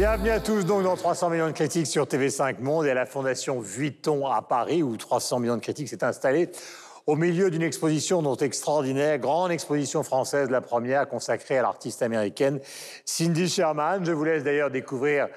Bienvenue à tous donc dans 300 millions de critiques sur TV5 Monde et à la Fondation Vuitton à Paris où 300 millions de critiques s'est installé au milieu d'une exposition dont extraordinaire, grande exposition française, la première consacrée à l'artiste américaine Cindy Sherman. Je vous laisse d'ailleurs découvrir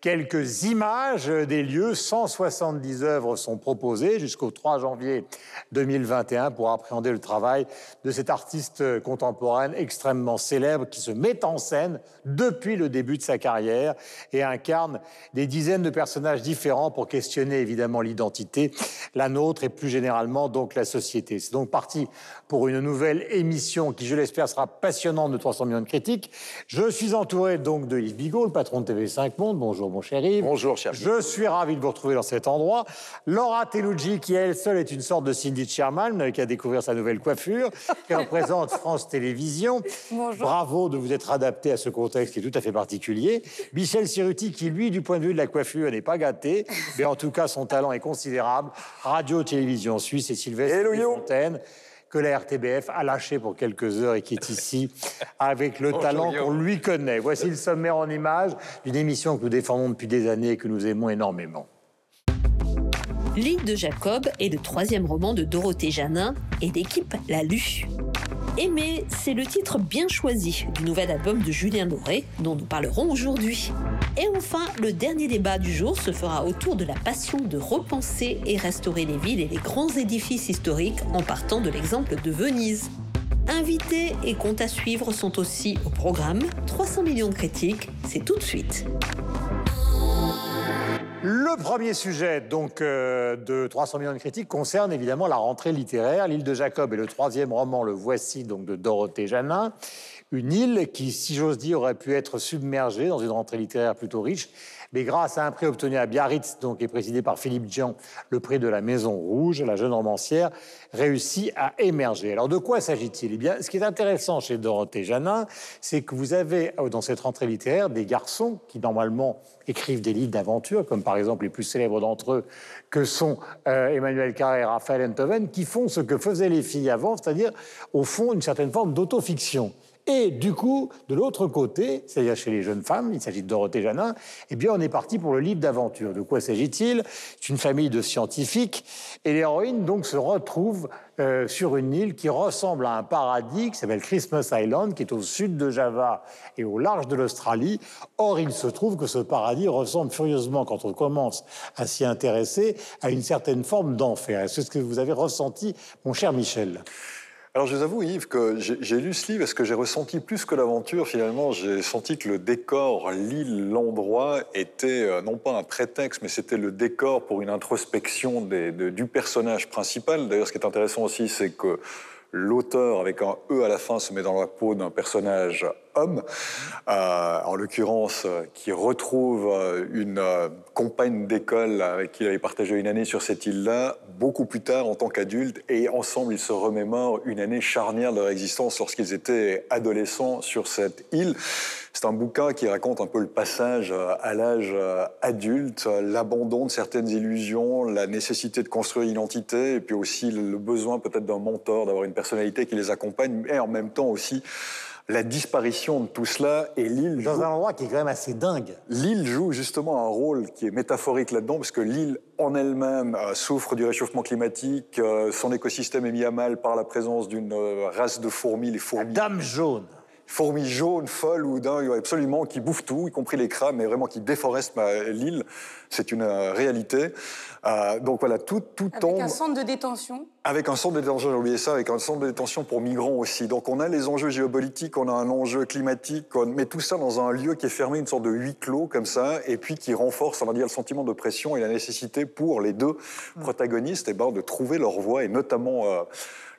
quelques images des lieux. 170 œuvres sont proposées jusqu'au 3 janvier 2021 pour appréhender le travail de cette artiste contemporaine extrêmement célèbre qui se met en scène depuis le début de sa carrière et incarne des dizaines de personnages différents pour questionner évidemment l'identité, la nôtre et plus généralement donc la société. C'est donc parti pour une nouvelle émission qui, je l'espère, sera passionnante de 300 millions de critiques. Je suis entouré donc de Yves Bigot, le patron de TV5 Monde. Bonjour mon cher Yves. Bonjour cher Je suis ravi de vous retrouver dans cet endroit. Laura Telugi, qui elle seule est une sorte de Cindy Sherman, qui a découvert sa nouvelle coiffure, qui représente France Télévisions. Bonjour. Bravo de vous être adapté à ce contexte qui est tout à fait particulier. Michel Siruti, qui lui, du point de vue de la coiffure, n'est pas gâté, mais en tout cas son talent est considérable. Radio-télévision suisse et Sylvestre Fontaine que la RTBF a lâché pour quelques heures et qui est ici avec le talent qu'on lui connaît. Voici le sommaire en images d'une émission que nous défendons depuis des années et que nous aimons énormément. L'île de Jacob est le troisième roman de Dorothée Janin et l'équipe l'a lu. Aimer, c'est le titre bien choisi du nouvel album de Julien Doré, dont nous parlerons aujourd'hui. Et enfin, le dernier débat du jour se fera autour de la passion de repenser et restaurer les villes et les grands édifices historiques en partant de l'exemple de Venise. Invités et comptes à suivre sont aussi au programme. 300 millions de critiques, c'est tout de suite. Le premier sujet donc euh, de 300 millions de critiques concerne évidemment la rentrée littéraire. L'île de Jacob est le troisième roman, le voici donc de Dorothée Janin. Une île qui, si j'ose dire, aurait pu être submergée dans une rentrée littéraire plutôt riche mais grâce à un prix obtenu à Biarritz, donc et présidé par Philippe Dian, le prix de la Maison Rouge, la jeune romancière réussit à émerger. Alors de quoi s'agit-il? Eh bien, ce qui est intéressant chez Dorothée Janin, c'est que vous avez euh, dans cette rentrée littéraire des garçons qui normalement écrivent des livres d'aventure, comme par exemple les plus célèbres d'entre eux, que sont euh, Emmanuel Carré et Raphaël Enthoven, qui font ce que faisaient les filles avant, c'est-à-dire au fond une certaine forme d'autofiction. Et du coup, de l'autre côté, c'est-à-dire chez les jeunes femmes, il s'agit de Dorothée Janin, eh bien, on est parti pour le livre d'aventure. De quoi s'agit-il? C'est une famille de scientifiques et l'héroïne donc se retrouve euh, sur une île qui ressemble à un paradis qui s'appelle Christmas Island, qui est au sud de Java et au large de l'Australie. Or, il se trouve que ce paradis ressemble furieusement, quand on commence à s'y intéresser, à une certaine forme d'enfer. Est-ce que vous avez ressenti, mon cher Michel? Alors je vous avoue Yves que j'ai lu ce livre parce que j'ai ressenti plus que l'aventure finalement, j'ai senti que le décor, l'île, l'endroit était euh, non pas un prétexte mais c'était le décor pour une introspection du personnage principal. D'ailleurs ce qui est intéressant aussi c'est que l'auteur avec un E à la fin se met dans la peau d'un personnage homme, euh, en l'occurrence euh, qui retrouve euh, une compagne d'école avec qui il avait partagé une année sur cette île-là, beaucoup plus tard en tant qu'adulte, et ensemble ils se remémorent une année charnière de leur existence lorsqu'ils étaient adolescents sur cette île. C'est un bouquin qui raconte un peu le passage à l'âge adulte, l'abandon de certaines illusions, la nécessité de construire une identité, et puis aussi le besoin peut-être d'un mentor, d'avoir une personnalité qui les accompagne, mais en même temps aussi la disparition de tout cela et l'île dans un endroit qui est quand même assez dingue. L'île joue justement un rôle qui est métaphorique là-dedans parce que l'île en elle-même euh, souffre du réchauffement climatique, euh, son écosystème est mis à mal par la présence d'une euh, race de fourmis, les fourmis. dame jaune fourmis jaunes, folles ou dingues, absolument, qui bouffent tout, y compris les crabes, mais vraiment qui déforestent l'île. C'est une réalité. Euh, donc voilà, tout, tout avec tombe. Avec un centre de détention Avec un centre de détention, j'ai oublié ça, avec un centre de détention pour migrants aussi. Donc on a les enjeux géopolitiques, on a un enjeu climatique, on met tout ça dans un lieu qui est fermé, une sorte de huis clos comme ça, et puis qui renforce, on va dire, le sentiment de pression et la nécessité pour les deux mmh. protagonistes eh ben, de trouver leur voie, et notamment. Euh,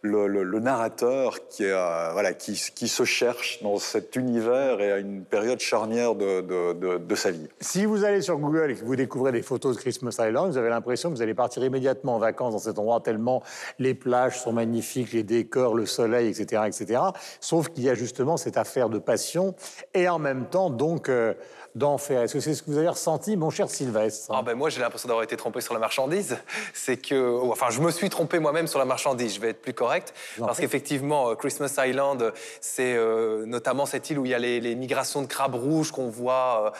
le, narrateur qui, euh, voilà, qui, qui, se cherche dans cet univers et à une période charnière de, de, de, sa vie. Si vous allez sur Google et que vous découvrez des photos de Christmas Island, vous avez l'impression que vous allez partir immédiatement en vacances dans cet endroit tellement les plages sont magnifiques, les décors, le soleil, etc. etc. Sauf qu'il y a justement cette affaire de passion et en même temps donc... Euh, d'enfer. Est-ce que c'est ce que vous avez ressenti, mon cher Sylvestre ah ben Moi, j'ai l'impression d'avoir été trompé sur la marchandise. C'est que, enfin, je me suis trompé moi-même sur la marchandise, je vais être plus correct. Parce qu'effectivement, Christmas Island, c'est notamment cette île où il y a les, migrations de crabes rouges qu'on voit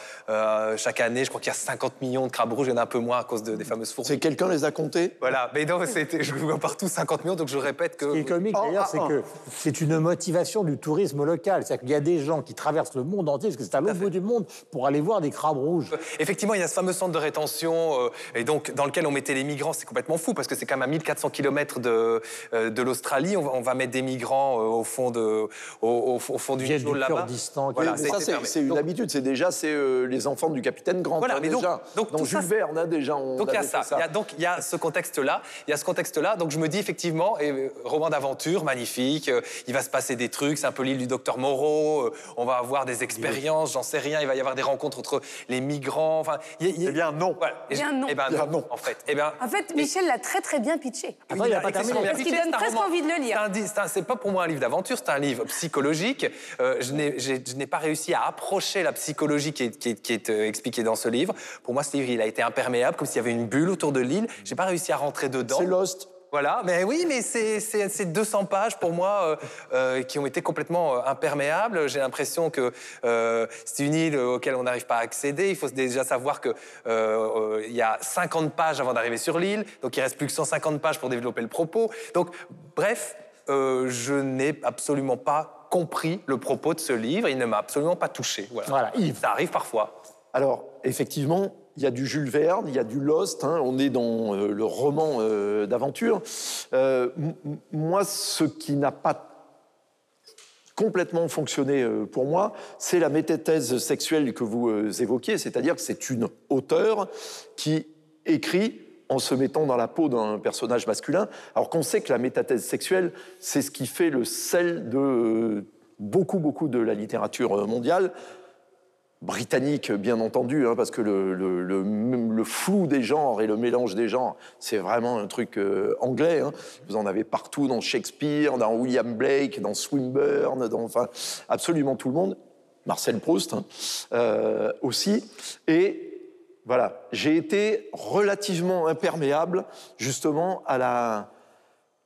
chaque année. Je crois qu'il y a 50 millions de crabes rouges, il y en a un peu moins à cause des fameuses fourmis. C'est quelqu'un les a comptés? Voilà, mais non, je vois partout 50 millions, donc je répète que... Ce qui est comique oh, d'ailleurs, ah, c'est ah. que c'est une motivation du tourisme local. C'est-à-dire qu'il y a des gens qui traversent le monde entier, parce que c'est à l'autre bout du monde, pour aller voir des crabes rouges. Effectivement, il y a ce fameux centre de rétention, euh, et donc dans lequel on mettait les migrants. C'est complètement fou, parce que c'est quand même à 1400 km de, euh, de l'Australie. On, va mettre des migrants euh, au fond, de, au, fond du Nil là-bas. Voilà, c'est une habitude. C'est déjà c'est les enfants du capitaine Grant. Voilà, hein, mais déjà. Donc, donc Jules Verne, a déjà. On donc il y a ça. Il y a, donc il y a ce contexte-là. Il y a ce contexte-là. Donc je me dis effectivement, et, roman d'aventure, magnifique. il va se passer des trucs. C'est un peu l'île du docteur Moreau. on va avoir des expériences. J'en sais rien. Il va y avoir des rencontres entre les migrants. Enfin, eh bien non. Eh bien non. Eh bien non. En fait. Eh bien. En fait, Michel l'a très très bien pitché. Il a pas terminé. Parce qu'il donne presque envie de le lire. C'est pas pour moi un livre d'aventure. C'est un livre psychologique. Euh, je n'ai pas réussi à approcher la psychologie qui est, qui est, qui est euh, expliquée dans ce livre. Pour moi, ce livre, il a été imperméable, comme s'il y avait une bulle autour de l'île. J'ai pas réussi à rentrer dedans. C'est Lost. Voilà, mais oui, mais c'est 200 pages pour moi euh, euh, qui ont été complètement euh, imperméables. J'ai l'impression que c'est une île auquel on n'arrive pas à accéder. Il faut déjà savoir qu'il il y a 50 pages avant d'arriver sur l'île, donc il reste plus que 150 pages pour développer le propos. Donc, bref, je n'ai absolument pas compris le propos de ce livre. Il ne m'a absolument pas touché. Voilà. voilà Yves. Ça arrive parfois. Alors, effectivement, il y a du Jules Verne, il y a du Lost, hein, on est dans euh, le roman euh, d'aventure. Euh, moi, ce qui n'a pas complètement fonctionné pour moi, c'est la métathèse sexuelle que vous évoquiez, c'est-à-dire que c'est une auteure qui écrit en se mettant dans la peau d'un personnage masculin, alors qu'on sait que la métathèse sexuelle, c'est ce qui fait le sel de beaucoup, beaucoup de la littérature mondiale britannique, bien entendu, hein, parce que le, flou des genres et le mélange des genres, c'est vraiment un truc euh, anglais. Hein. Vous en avez partout dans Shakespeare, dans William Blake, dans Swinburne, dans enfin, absolument tout le monde. Marcel Proust hein, euh, aussi. Et voilà, j'ai été relativement imperméable justement à la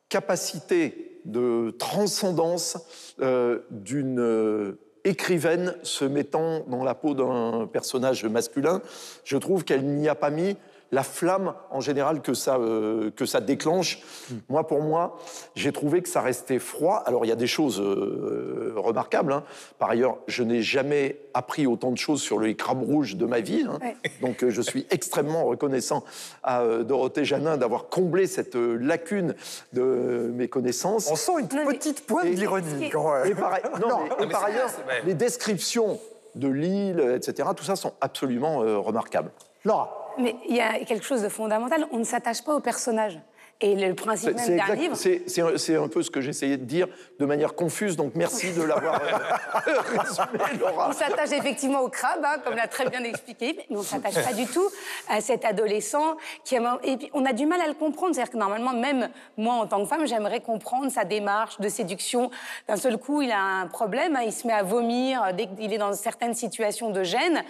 capacité de transcendance euh, d'une écrivaine se mettant dans la peau d'un personnage masculin, je trouve qu'elle n'y a pas mis la flamme en général que ça, euh, que ça déclenche. Hmm. Moi, pour moi, j'ai trouvé que ça restait froid. Alors, il y a des choses euh, remarquables. Hein. Par ailleurs, je n'ai jamais appris autant de choses sur le crabe rouge de ma vie. Hein. Donc, euh, je suis extrêmement reconnaissant à Dorothée Janin d'avoir comblé cette lacune de mes connaissances. On sent une petite pointe d'ironie. Et, par, et par ailleurs, les descriptions de l'île, etc., tout ça sont absolument remarquables. Laura mais il y a quelque chose de fondamental, on ne s'attache pas au personnage. Et le principe même d'un livre. C'est un peu ce que j'essayais de dire de manière confuse, donc merci de l'avoir euh, résumé, Laura. On s'attache effectivement au crabe, hein, comme l'a très bien expliqué, mais on ne s'attache pas du tout à cet adolescent qui a. Et puis, on a du mal à le comprendre. C'est-à-dire que normalement, même moi, en tant que femme, j'aimerais comprendre sa démarche de séduction. D'un seul coup, il a un problème, hein, il se met à vomir dès qu'il est dans certaines situations de gêne.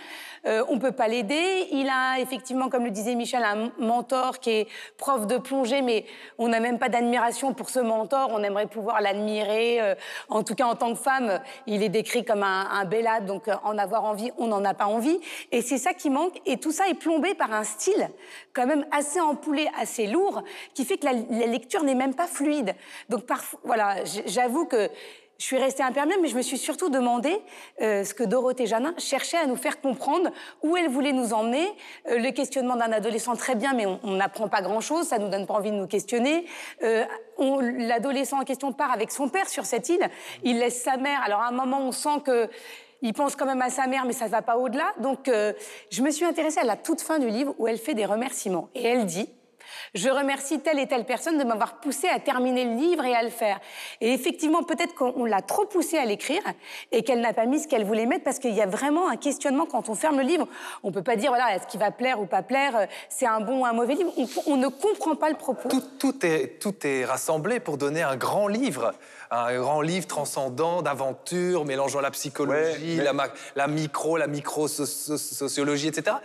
Euh, on ne peut pas l'aider. Il a effectivement, comme le disait Michel, un mentor qui est prof de plongée, mais on n'a même pas d'admiration pour ce mentor. On aimerait pouvoir l'admirer. Euh, en tout cas, en tant que femme, il est décrit comme un, un bellade, donc euh, en avoir envie, on n'en a pas envie. Et c'est ça qui manque. Et tout ça est plombé par un style quand même assez empoulé, assez lourd, qui fait que la, la lecture n'est même pas fluide. Donc parfois, voilà, j'avoue que je suis restée imperméable, mais je me suis surtout demandé euh, ce que Dorothée Janin cherchait à nous faire comprendre, où elle voulait nous emmener. Euh, le questionnement d'un adolescent, très bien, mais on n'apprend pas grand-chose, ça nous donne pas envie de nous questionner. Euh, L'adolescent en question part avec son père sur cette île, il laisse sa mère. Alors à un moment, on sent que il pense quand même à sa mère, mais ça ne va pas au-delà. Donc, euh, je me suis intéressée à la toute fin du livre où elle fait des remerciements. Et elle dit je remercie telle et telle personne de m'avoir poussé à terminer le livre et à le faire. Et effectivement, peut-être qu'on l'a trop poussé à l'écrire et qu'elle n'a pas mis ce qu'elle voulait mettre parce qu'il y a vraiment un questionnement quand on ferme le livre. On peut pas dire, voilà, est-ce qu'il va plaire ou pas plaire, c'est un bon ou un mauvais livre. On, ne comprend pas le propos. Tout, est, tout est rassemblé pour donner un grand livre un grand livre transcendant d'aventure, mélangeant la psychologie, la, la, micro, la micro-sociologie, etc.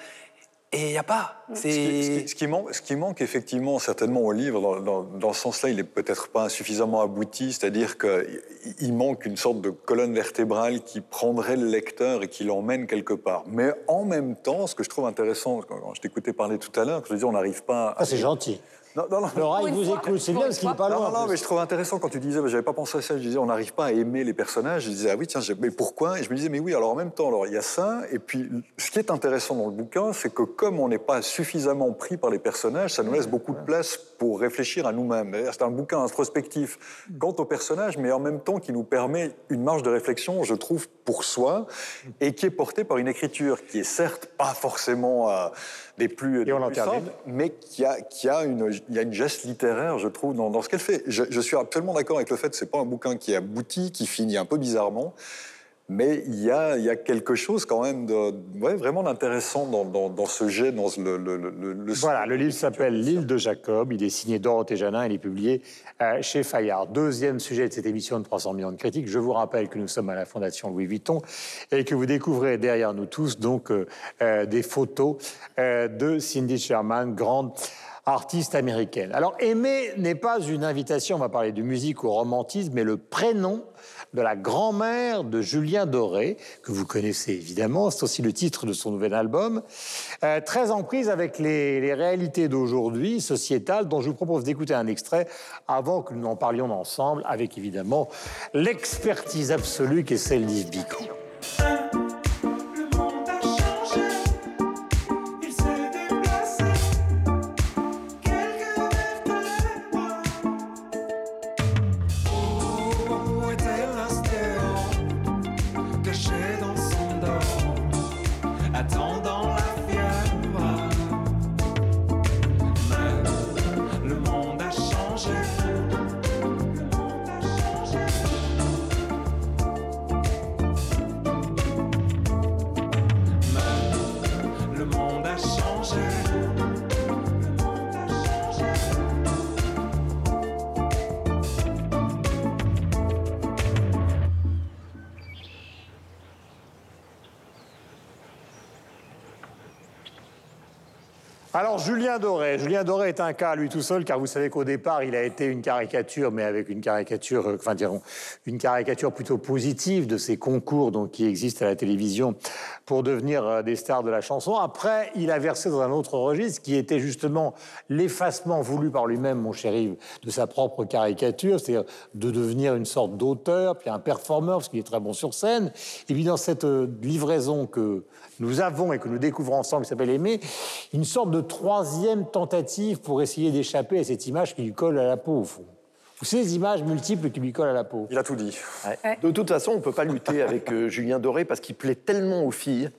Et il n'y a pas. Ce qui, ce qui- C'est. ce qui manque, ce qui manque effectivement certainement au livre, dans, dans- dans ce sens-là, il n'est peut-être pas suffisamment abouti, c'est-à-dire qu'il il manque une sorte de colonne vertébrale qui prendrait le lecteur et qui l'emmène quelque part. Mais en même temps, ce que je trouve intéressant, quand je t'écoutais parler tout à l'heure, je disais on n'arrive pas... à- Ah, c'est gentil. Non, non, non. Laura, il vous fois, écoute. C'est bien parce qu'il n'est pas Non, loin. non, non, mais je trouve intéressant quand tu disais, j'avais pas pensé à ça, je disais, on n'arrive pas à aimer les personnages. Je disais, ah oui, tiens, mais pourquoi? Et je me disais, mais oui, alors en même temps, alors il y a ça. Et puis, ce qui est intéressant dans le bouquin, c'est que comme on n'est pas suffisamment pris par les personnages, ça nous laisse beaucoup de place pour réfléchir à nous-mêmes. C'est un bouquin introspectif quant aux personnages, mais en même temps qui nous permet une marge de réflexion, je trouve, pour soi, et qui est portée par une écriture qui est certes pas forcément euh, des plus, des plus simples, mais qui a, qui a, une, il y a une geste littéraire, je trouve, dans, dans ce qu'elle fait. Je, je suis absolument d'accord avec le fait que c'est pas un bouquin qui aboutit, qui finit un peu bizarrement, mais il y a, quelque chose quand même ouais, vraiment d'intéressant dans, ce jet, dans le... le, Voilà, le livre s'appelle L'île de Jacob. Il est signé Dorothée Janin. Il est publié euh, chez Fayard. Deuxième sujet de cette émission de 300 millions de critiques. Je vous rappelle que nous sommes à la Fondation Louis Vuitton et que vous découvrez derrière nous tous donc euh, euh, des photos de Cindy Sherman, grande artiste américaine. Alors, aimer n'est pas une invitation, on va parler de musique ou romantisme, mais le prénom de la grand-mère de Julien Doré, que vous connaissez évidemment, c'est aussi le titre de son nouvel album, Euh, très en prise avec les, les réalités d'aujourd'hui, sociétales, dont je vous propose d'écouter un extrait avant que nous en parlions ensemble, avec évidemment l'expertise absolue qui est celle d'Yves Bicot. Doré, Julien Est un cas à lui tout seul, car vous savez qu'au départ il a été une caricature, mais avec une caricature, euh, enfin dirons, une caricature plutôt positive de ces concours donc qui existent à la télévision pour devenir euh, des stars de la chanson. Après, il a versé dans un autre registre qui était justement l'effacement voulu par lui-même, mon cher Yves, de sa propre caricature, c'est-à-dire de devenir une sorte d'auteur, puis un performeur, parce qu'il est très bon sur scène. Et puis dans cette euh, livraison que nous avons et que nous découvrons ensemble, qui s'appelle Aimer, une sorte de troisième tentative pour essayer d'échapper à cette image qui lui colle à la peau, au fond. Ou ces images multiples qui lui collent à la peau. Il a tout dit. De toute façon, on ne peut pas lutter avec euh, Julien Doré parce qu'il plaît tellement aux filles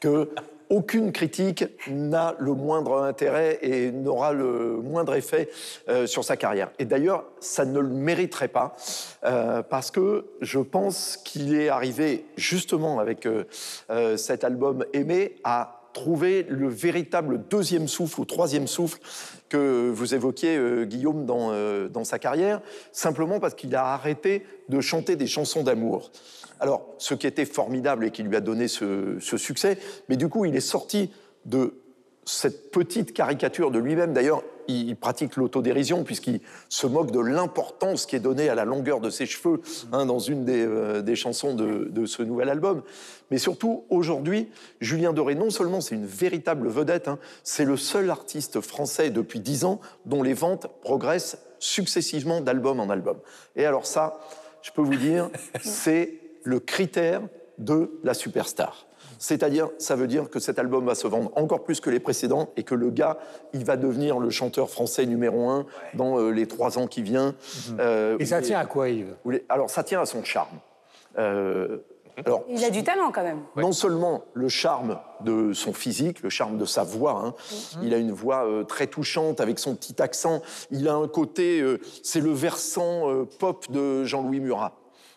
que aucune critique n'a le moindre intérêt et n'aura le moindre effet euh, sur sa carrière. Et d'ailleurs, ça ne le mériterait pas euh, parce que je pense qu'il est arrivé justement avec euh, euh, cet album Aimé à trouver le véritable deuxième souffle ou troisième souffle que vous évoquiez, euh, Guillaume, dans, euh, dans sa carrière, simplement parce qu'il a arrêté de chanter des chansons d'amour. Alors, ce qui était formidable et qui lui a donné ce, ce succès, mais du coup, il est sorti de cette petite caricature de lui-même. D'ailleurs, il pratique l'autodérision puisqu'il se moque de l'importance qui est donnée à la longueur de ses cheveux hein, dans une des, euh, des chansons de, de ce nouvel album. Mais surtout, aujourd'hui, Julien Doré, non seulement c'est une véritable vedette, hein, c'est le seul artiste français depuis dix ans dont les ventes progressent successivement d'album en album. Et alors ça, je peux vous dire, c'est le critère de la superstar. C'est-à-dire, ça veut dire que cet album va se vendre encore plus que les précédents et que le gars, il va devenir le chanteur français numéro un dans euh, les trois ans qui viennent. Euh, Et ça les- tient à quoi, Yves? Les- Alors, ça tient à son charme. Euh, alors, Il a du talent quand même. non seulement le charme de son physique, le charme de sa voix, hein. il a une voix euh, très touchante avec son petit accent, il a un côté, euh, c'est le versant euh, pop de Jean-Louis Murat.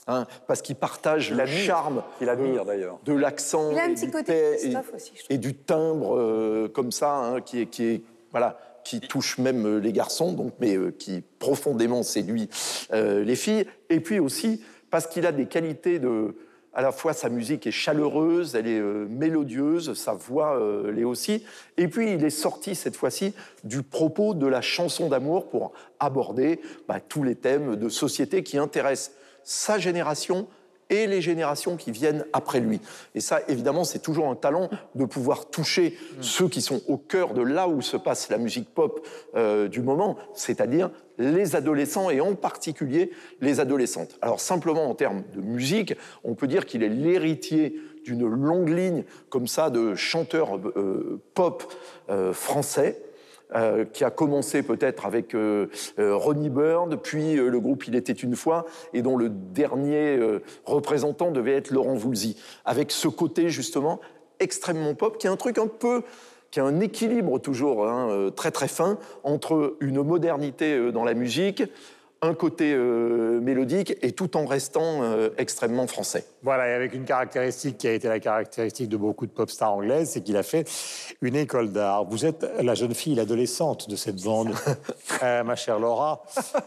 Hein, parce qu'il partage le admire. charme Il admire, d'ailleurs. de l'accent Il et du côté aussi, et timbre euh, comme ça hein, qui est, qui est voilà qui touche même euh, les garçons donc mais euh, qui profondément séduit euh, les filles et puis aussi parce qu'il a des qualités de à la fois sa musique est chaleureuse, elle est euh, mélodieuse, sa voix euh, l'est aussi. Et puis il est sorti cette fois-ci du propos de la chanson d'amour pour aborder bah, tous les thèmes de société qui intéressent sa génération et les générations qui viennent après lui. Et ça, évidemment, c'est toujours un talent de pouvoir toucher ceux qui sont au cœur de là où se passe la musique pop euh, du moment, c'est-à-dire les adolescents et en particulier les adolescentes. Alors simplement en termes de musique, on peut dire qu'il est l'héritier d'une longue ligne comme ça de chanteurs euh, pop euh, français. Euh, qui a commencé peut-être avec euh, euh, Ronnie Byrne, puis le groupe Il était une fois, et dont le dernier représentant devait être Laurent Voulzy, avec ce côté justement extrêmement pop, qui est un truc un peu qui a un équilibre toujours hein, très très fin entre une modernité dans la musique, un côté euh, mélodique et tout en restant euh, extrêmement français. Voilà, et avec une caractéristique qui a été la caractéristique de beaucoup de pop stars anglaises, c'est qu'il a fait une école d'art. Vous êtes la jeune fille, l'adolescente de cette bande, euh, ma chère Laura,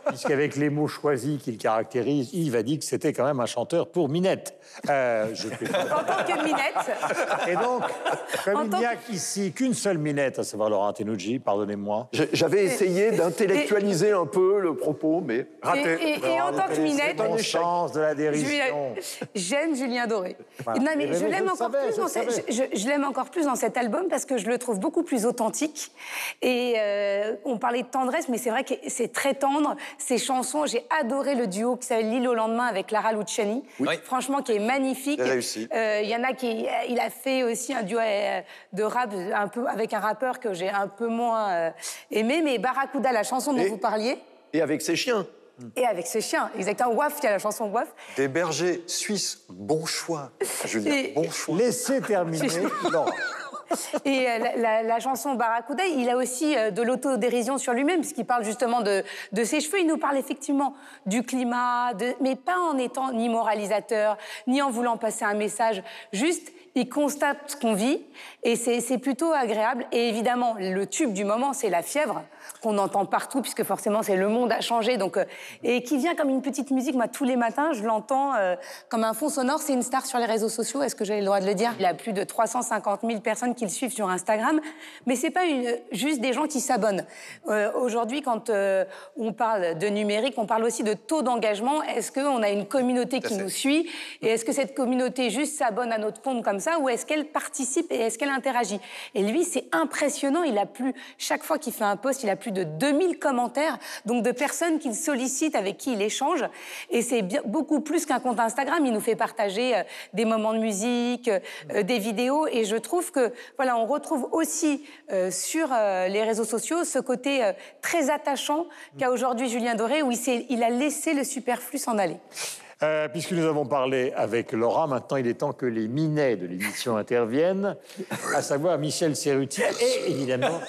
puisqu'avec les mots choisis qu'il caractérise, Yves a dit que c'était quand même un chanteur pour Minette. Euh, je. En tant que minette, et donc, En comme il n'y a qu'ici qu'une seule Minette, à savoir Laura Tenucci, pardonnez-moi, J'avais essayé d'intellectualiser un peu le propos, mais et, et- et en tant que minette, conscience de la Julien- dérision. J'aime Julien Doré. Voilà. Non, mais je l'aime encore savais, plus je dans savais. je, l'aime encore plus dans cet album parce que je le trouve beaucoup plus authentique. Et euh, on parlait de tendresse, mais c'est vrai que c'est très tendre. Ses chansons, j'ai adoré le duo qui s'appelle L'île au lendemain avec Lara Luciani. Oui. Franchement, qui est magnifique. Euh, Il y en a qui, il a fait aussi un duo euh, de rap un peu avec un rappeur que j'ai un peu moins euh, aimé, mais Barracuda, la chanson dont Et- vous parliez. Et avec ses chiens. Et avec ses chiens, exactement. Waf, il y a la chanson Waf. Des bergers suisses, bon choix, Julien, Et- bon choix. Laissez terminer. Et euh, la, la- la chanson Barracuda, il a aussi euh, de l'autodérision sur lui-même, puisqu'il parle justement de, de ses cheveux. Il nous parle effectivement du climat, de- mais pas en étant ni moralisateur, ni en voulant passer un message. Juste, il constate ce qu'on vit, et c'est plutôt agréable. Et évidemment, le tube du moment, c'est la fièvre, qu'on entend partout, puisque forcément, c'est le monde a changé. Donc, euh, et qui vient comme une petite musique. Moi, tous les matins, je l'entends euh, comme un fond sonore. C'est une star sur les réseaux sociaux. Est-ce que j'ai le droit de le dire? Il a plus de 350 000 personnes qui le suivent sur Instagram. Mais c'est pas une- juste des gens qui s'abonnent. Euh, Aujourd'hui, quand on parle de numérique, on parle aussi de taux d'engagement. Est-ce qu'on a une communauté qui nous suit? Et est-ce que cette communauté juste s'abonne à notre compte comme ça Ou est-ce qu'elle participe et est-ce qu'elle interagit? Et lui, c'est impressionnant. Il a plus, chaque fois qu'il fait un post, il a plus de 2000 commentaires, donc de personnes qu'il sollicite, avec qui il échange. Et c'est beaucoup plus qu'un compte Instagram. Il nous fait partager euh, des moments de musique, euh, des vidéos. Et je trouve que, voilà, on retrouve aussi euh, sur les réseaux sociaux ce côté très attachant qu'a aujourd'hui Julien Doré, où il a laissé le superflu s'en aller. Euh, puisque nous avons parlé avec Laura, maintenant il est temps que les minets de l'émission interviennent, à savoir Michel Serruti et évidemment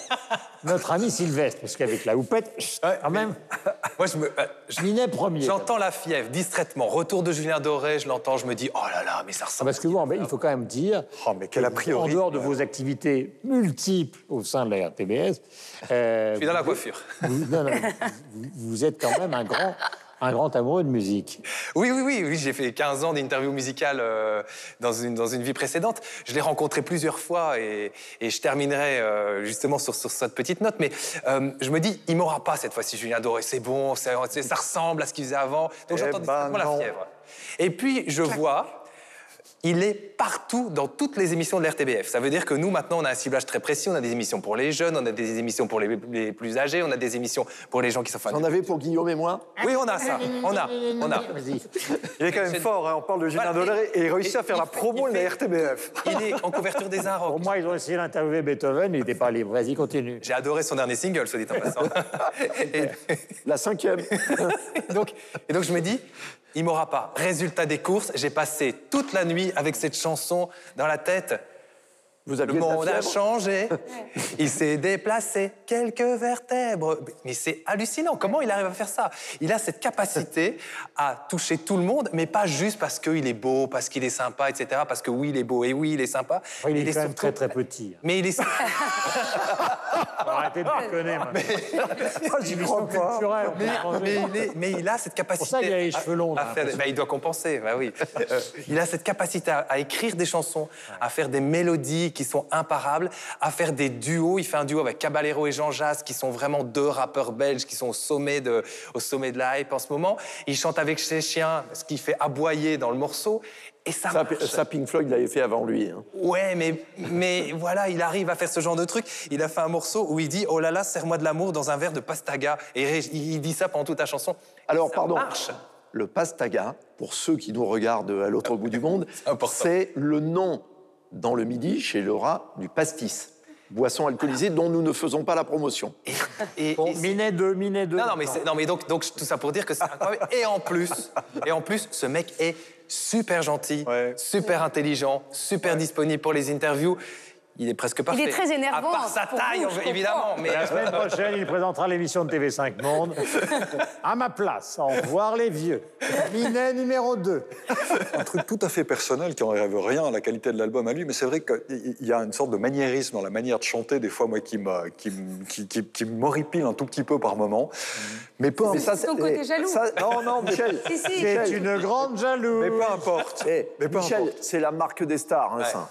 notre ami Sylvestre, parce qu'avec la houppette, Ouais, quand même, Moi, je me. euh, je- minet premier. J'entends la fièvre distraitement. Retour de Julien Doré, je l'entends, je me dis, oh là là, mais ça ressemble. parce que vous, il faut quand même dire, Oh, mais quel a en priori. dehors de vos activités multiples au sein de la RTBS, euh, Je suis dans la coiffure. vous, non, non, vous- vous êtes quand même un grand, un grand amoureux de musique. Oui, oui, oui, oui j'ai fait 15 ans d'interview musicale euh, dans, une, dans une vie précédente. Je l'ai rencontré plusieurs fois et, et je terminerai euh, justement sur, sur cette petite note. Mais euh, je me dis, il m'aura pas cette fois-ci, Julien Doré. C'est bon, ça ressemble à ce qu'il faisait avant. Donc Eh j'entends ben distinctement non. la fièvre. Et puis je vois. Il est partout dans toutes les émissions de l'RTBF. Ça veut dire que nous, maintenant, on a un ciblage très précis. On a des émissions pour les jeunes, on a des émissions pour les, les plus âgés, on a des émissions pour les gens qui sont fans. J'en avais pour Guillaume et moi. Oui, on a ça. On a. On a. Vas-y. Il est quand même fort, hein, on parle de Julien Voilà, Doré et il réussit à faire la promo de la RTBF. Il est en couverture des Inrocks. Pour moi, ils ont essayé d'interviewer Beethoven, il n'était pas libre. Vas-y, continue. J'ai adoré son dernier single, soit dit en passant. et, La cinquième. donc, et donc je me dis, il m'aura pas. Résultat des courses, j'ai passé toute la nuit avec cette chanson dans la tête. Vous Le monde a changé, il s'est déplacé quelques vertèbres. Mais c'est hallucinant, comment il arrive à faire ça? Il a cette capacité à toucher tout le monde, mais pas juste parce qu'il est beau, parce qu'il est sympa, etc. Parce que oui, il est beau et oui, il est sympa. Enfin, il est quand même très très petit. Mais il est... Arrêtez de déconner. maintenant. J'y Émission crois pas. changer. mais, il est- mais il a cette capacité. pour ça qu'il a les cheveux longs, à faire- bah, il doit compenser, bah oui. Euh, il a cette capacité à, à écrire des chansons, à faire des mélodies qui sont imparables, à faire des duos. Il fait un duo avec Caballero et Jean Jass, qui sont vraiment deux rappeurs belges qui sont au sommet de, au sommet de la hype en ce moment. Il chante avec ses chiens, ce qui fait aboyer dans le morceau. Et ça, Ça, marche. ça, Pink Floyd l'avait fait avant lui. hein. Ouais, mais, mais voilà, il arrive à faire ce genre de truc. Il a fait un morceau où il dit Oh là là, serre-moi de l'amour dans un verre de pastaga. Et il dit ça pendant toute la chanson. Alors, Ça pardon. marche. Le pastaga, pour ceux qui nous regardent à l'autre bout du monde, c'est le nom dans le midi, chez Laura, du pastis. Boisson alcoolisée dont nous ne faisons pas la promotion. Et, Bon, et- Minet 2, Minet 2. non, non, mais, c'est- non, mais donc, donc tout ça pour dire que c'est incroyable. Et en plus, et en plus, ce mec est super gentil, Ouais. super intelligent, super disponible pour les interviews. Il est presque parfait. très énervant, À part sa taille, vous, évidemment. Mais La semaine prochaine, il présentera l'émission de TV5 Monde. À ma place, au revoir les vieux. Minet numéro 2. un truc tout à fait personnel qui n'enlève rien à la qualité de l'album à lui, mais c'est vrai qu'il y a une sorte de maniérisme dans la manière de chanter, des fois, moi, qui me- qui, me- qui, qui- qui m'horripile un tout petit peu par moment. Mais peu importe. ça, son côté jaloux. ça- non, non, Michel. Si, si. C'est une grande jalouse. Mais peu importe. Eh, Mais peu Michel, importe. c'est la marque des stars, hein, Ouais. ça.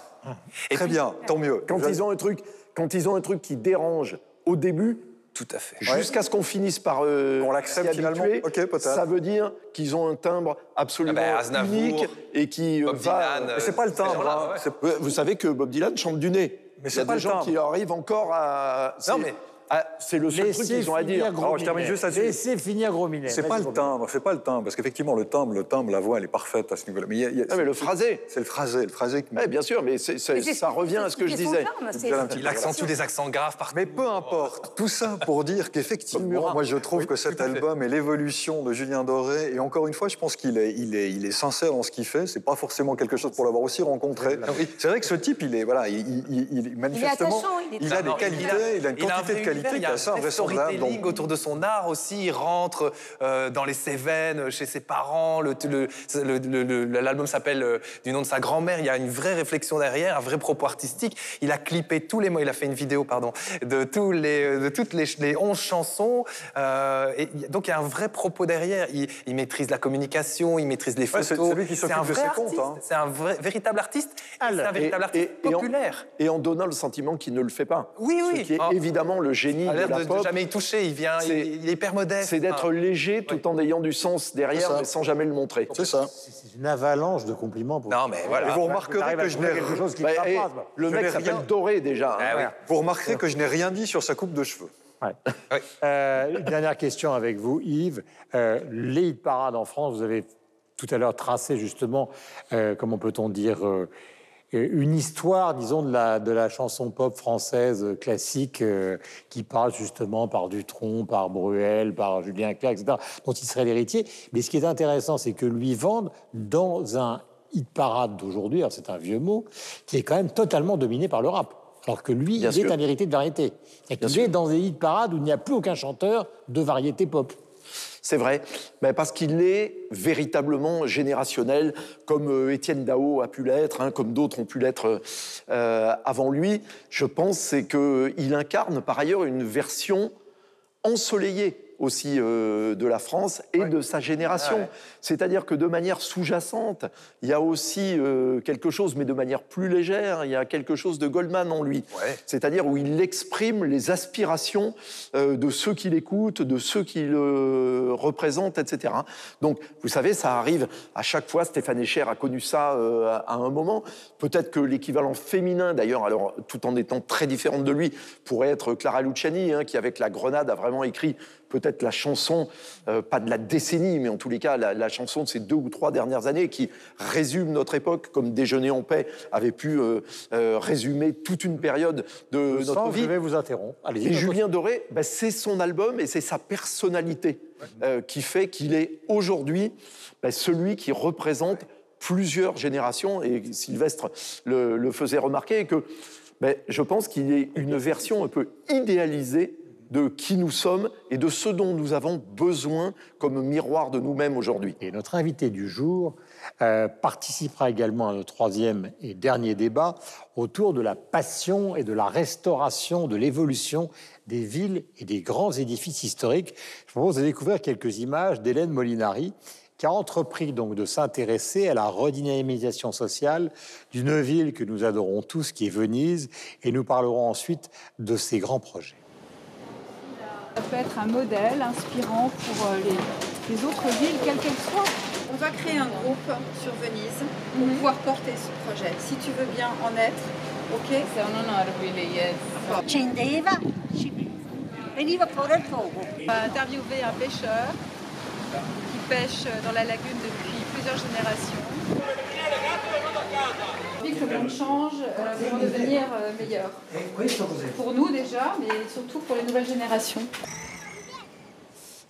Et Très puis- bien, tant mieux. Quand ils ont un truc, quand ils ont un truc qui dérange au début, Tout à fait. jusqu'à ce qu'on finisse par euh, Qu'on l'accepte finalement. Ça veut dire qu'ils ont un timbre absolument Ah ben, unique et qui euh, Bob va. Dylan, Mais c'est pas le timbre. hein. ouais. Vous savez que Bob Dylan chante du nez. Mais Il c'est y a pas des le gens timbre. qui arrivent encore à. c'est- mais- à- C'est le seul truc qu'ils ont à dire. Alors, je termine juste là-dessus. Laissez finir Gros Minet. C'est pas le Gros timbre, c'est pas le timbre, parce qu'effectivement le timbre, le timbre, la voix, elle est parfaite à ce niveau-là. Mais, il y a- il y a- Ah, mais le phrasé. c'est le phrasé, le phrasé qui. Ouais, bien sûr, mais ça revient à ce que je disais. charme, Il accentue des accents graves partout. Mais peu importe, tout ça pour dire qu'effectivement, moi je trouve que cet album est l'évolution de Julien Doré. Et encore une fois, je pense qu'il est, il est, il est sincère dans ce qu'il fait. C'est pas forcément quelque chose pour l'avoir aussi rencontré. C'est vrai que ce type, il est, voilà, il, il- il- il- manifestement, il est il a Non, des qualités, il a, une quantité de qualités univers, qui il y est a assez un vrai invraisemblable. storytelling Donc, autour de son art aussi. Il rentre euh, dans les Cévennes, chez ses parents. Le- le- le- le- le- L'album s'appelle euh, du nom de sa grand-mère. Il y a une vraie réflexion derrière, un vrai propos artistique. Il a clippé tous les mots. Il a fait une vidéo, pardon, de, tous les, de toutes les, les 11 chansons. Euh, et il y donc il y a un vrai propos derrière. Il, il maîtrise la communication, il maîtrise les Ouais, photos. c'est- c'est lui qui s'occupe un de vrai ses comptes, artiste. hein. C'est un vrai, véritable artiste. C'est un véritable Et- artiste et- et en- populaire. Et en donnant le sentiment qu'il ne le fait pas. Oui, oui. Ce qui est Ah. évidemment le génie Il a de la de, jamais y toucher. Il vient, il est hyper modeste. C'est d'être Enfin, léger tout en ayant du sens derrière, mais sans jamais le montrer. c'est ça. C'est une avalanche de compliments. Pour Non, mais voilà. Et vous remarquerez que je n'ai quelque chose qui Bah, pas, le Je mec s'appelle Doré déjà. hein. Ah oui. Vous remarquerez que je n'ai rien dit sur sa coupe de cheveux. Ouais. Oui. Euh, dernière question avec vous, Yves. Euh, les parades en France, vous avez tout à l'heure tracé justement, euh, comment peut-on dire, euh, une histoire, disons, de la, de la chanson pop française classique euh, qui passe justement par Dutronc, par Bruel, par Julien Clerc, etc., dont il serait l'héritier. Mais ce qui est intéressant, c'est que lui vende dans un hit parade d'aujourd'hui, alors c'est un vieux mot, qui est quand même totalement dominé par le rap. Alors que lui, Bien il sûr. est un héritier de variété. Et qu'il est dans des hit parades où il n'y a plus aucun chanteur de variété pop. C'est vrai, mais parce qu'il est véritablement générationnel, comme euh, Étienne Dao a pu l'être, hein, comme d'autres ont pu l'être euh, avant lui. Je pense c'est qu'il incarne par ailleurs une version ensoleillée aussi euh, de la France et de sa génération. Ah ouais. C'est-à-dire que de manière sous-jacente, il y a aussi euh, quelque chose, mais de manière plus légère, il y a quelque chose de Goldman en lui. Ouais. C'est-à-dire où il exprime les aspirations euh, de ceux qui l'écoutent, de ceux qui le représentent, etc. Donc, vous savez, ça arrive à chaque fois. Stéphane Echer a connu ça à un moment. Peut-être que l'équivalent féminin, d'ailleurs, alors tout en étant très différente de lui, pourrait être Clara Luciani, hein, qui avec la Grenade a vraiment écrit peut-être la chanson, euh, pas de la décennie, mais en tous les cas la, la chanson de ces deux ou trois dernières années qui résume notre époque, comme Déjeuner en paix avait pu euh, euh, résumer toute une période de notre sens vie. je vais vous interrompre. Et Julien Doré, ben, c'est son album et c'est sa personnalité qui fait qu'il est aujourd'hui ben, celui qui représente plusieurs générations. Et Sylvestre le, le faisait remarquer que mais je pense qu'il est une version un peu idéalisée de qui nous sommes et de ce dont nous avons besoin comme miroir de nous-mêmes aujourd'hui. Et notre invité du jour euh, participera également à notre troisième et dernier débat autour de la passion et de la restauration, de l'évolution des villes et des grands édifices historiques. Je vous propose de découvrir quelques images d'Hélène Molinari qui a entrepris donc de s'intéresser à la redynamisation sociale d'une ville que nous adorons tous, qui est Venise, et nous parlerons ensuite de ses grands projets. Ça peut être un modèle inspirant pour euh, les, les autres villes, quelles qu'elles soient. On va créer un groupe sur Venise pour pouvoir porter ce projet. Si tu veux bien en être, ok? Accendeva, ci veniva fuori il fuoco. On va interviewer un pêcheur qui pêche dans la lagune depuis plusieurs générations. Envie que le monde change euh, pour devenir euh, meilleur. Pour nous déjà, mais surtout pour les nouvelles générations.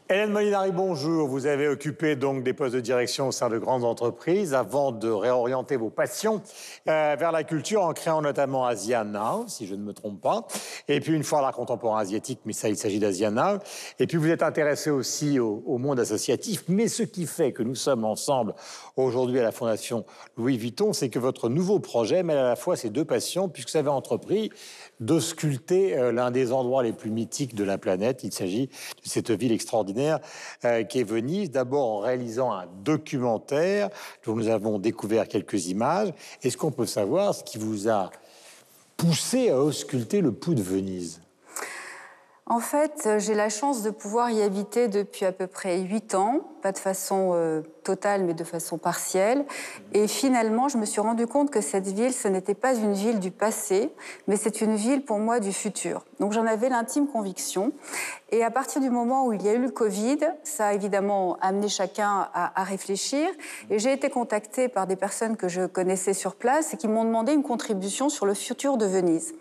Hélène Molinari, bonjour. Vous avez occupé donc des postes de direction au sein de grandes entreprises avant de réorienter vos passions euh, vers la culture en créant notamment Asia Now, si je ne me trompe pas. Et puis une fois l'art contemporain asiatique, mais ça, il s'agit d'Asia Now. Et puis vous êtes intéressé aussi au, au monde associatif. Mais ce qui fait que nous sommes ensemble aujourd'hui à la Fondation Louis Vuitton, c'est que votre nouveau projet mêle à la fois ces deux passions, puisque vous avez entrepris de sculpter euh, l'un des endroits les plus mythiques de la planète. Il s'agit de cette ville extraordinaire euh, qui est Venise, d'abord en réalisant un documentaire dont nous avons découvert quelques images. Est-ce qu'on peut savoir ce qui vous a poussé à ausculter le pouls de Venise? En fait, euh, j'ai la chance de pouvoir y habiter depuis à peu près huit ans, pas de façon euh, totale, mais de façon partielle. Et finalement, je me suis rendu compte que cette ville, ce n'était pas une ville du passé, mais c'est une ville pour moi du futur. Donc j'en avais l'intime conviction. Et à partir du moment où il y a eu le Covid, ça a évidemment amené chacun à, à réfléchir. Et j'ai été contactée par des personnes que je connaissais sur place et qui m'ont demandé une contribution sur le futur de Venise.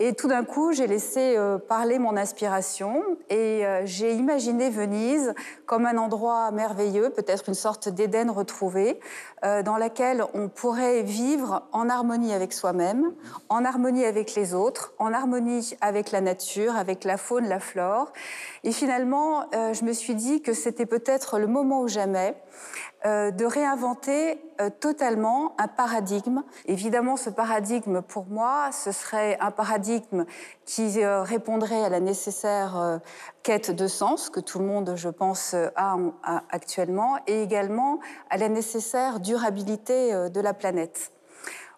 Et tout d'un coup, j'ai laissé euh, parler mon inspiration et euh, j'ai imaginé Venise comme un endroit merveilleux, peut-être une sorte d'Éden retrouvé, euh, dans laquelle on pourrait vivre en harmonie avec soi-même, en harmonie avec les autres, en harmonie avec la nature, avec la faune, la flore. Et finalement, je me suis dit que c'était peut-être le moment ou jamais euh, de réinventer euh, totalement un paradigme. Évidemment, ce paradigme, pour moi, ce serait un paradigme qui euh, répondrait à la nécessaire quête de sens que tout le monde, je pense, a, a actuellement, et également à la nécessaire durabilité de la planète.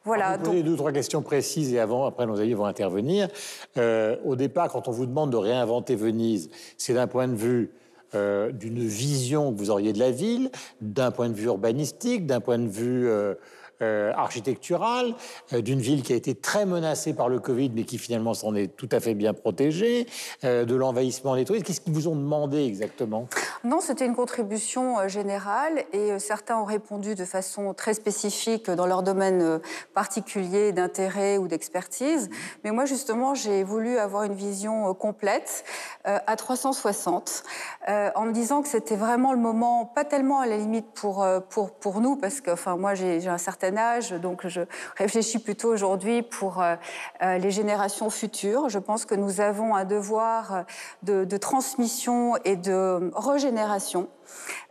Voilà. Vous posez deux, trois questions précises et avant, après, nos amis vont intervenir. Au départ, quand on vous demande de réinventer Venise, c'est d'un point de vue euh, d'une vision que vous auriez de la ville, d'un point de vue urbanistique, d'un point de vue euh, euh, architectural, euh, d'une ville qui a été très menacée par le Covid, mais qui finalement s'en est tout à fait bien protégée, euh, de l'envahissement des touristes. Qu'est-ce qu'ils vous ont demandé exactement? Non, c'était une contribution euh, générale et certains ont répondu de façon très spécifique dans leur domaine particulier d'intérêt ou d'expertise. Mais moi, justement, j'ai voulu avoir une vision complète à 360 euh, en me disant que c'était vraiment le moment, pas tellement à la limite pour, pour, pour nous, parce que moi, j'ai un certain donc je réfléchis plutôt aujourd'hui pour euh, euh, les générations futures. Je pense que nous avons un devoir euh, de, de transmission et de régénération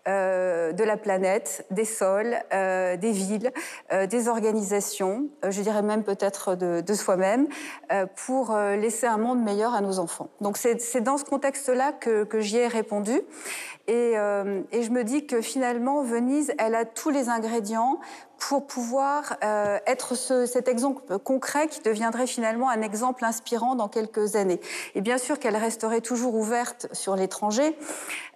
euh, de la planète, des sols, euh, des villes, euh, des organisations, je dirais même peut-être de, soi-même, pour laisser un monde meilleur à nos enfants. Donc c'est dans ce contexte-là que, j'y ai répondu. Et, je me dis que finalement, Venise, elle a tous les ingrédients pour pouvoir être ce, cet exemple concret qui deviendrait finalement un exemple inspirant dans quelques années. Et bien sûr qu'elle resterait toujours ouverte sur l'étranger,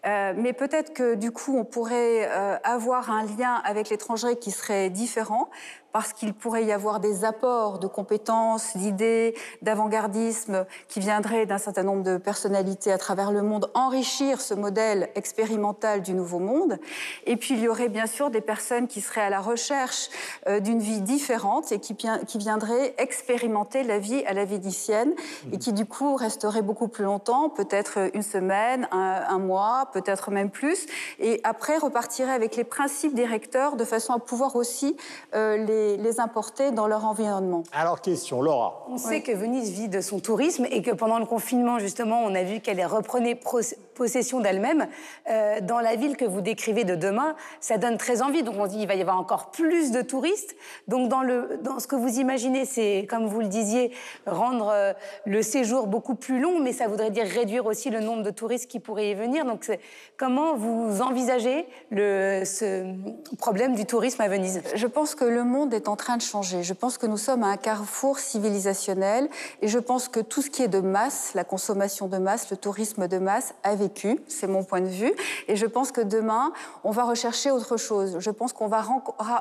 mais peut-être que du coup on pourrait euh, avoir un lien avec l'étranger qui serait différent parce qu'il pourrait y avoir des apports de compétences, d'idées, d'avant-gardisme qui viendraient d'un certain nombre de personnalités à travers le monde enrichir ce modèle expérimental du nouveau monde. Et puis il y aurait bien sûr des personnes qui seraient à la recherche euh, d'une vie différente et qui, vien- qui viendraient expérimenter la vie à la vénitienne et qui du coup resteraient beaucoup plus longtemps, peut-être une semaine, un, un mois, peut-être même plus, et après repartiraient avec les principes directeurs de façon à pouvoir aussi euh, les les, les importer dans leur environnement. Alors, question, Laura. On sait que Venise vit de son tourisme et que pendant le confinement, justement, on a vu qu'elle reprenait pro- possession d'elle-même. Euh, dans la ville que vous décrivez de demain, ça donne très envie. Donc on dit qu'il va y avoir encore plus de touristes. Donc dans, le, dans ce que vous imaginez, c'est, comme vous le disiez, rendre euh, le séjour beaucoup plus long, mais ça voudrait dire réduire aussi le nombre de touristes qui pourraient y venir. Donc comment vous envisagez le, ce problème du tourisme à Venise? Je pense que le monde est en train de changer. Je pense que nous sommes à un carrefour civilisationnel et je pense que tout ce qui est de masse, la consommation de masse, le tourisme de masse c'est mon point de vue. Et je pense que demain, on va rechercher autre chose. Je pense qu'on va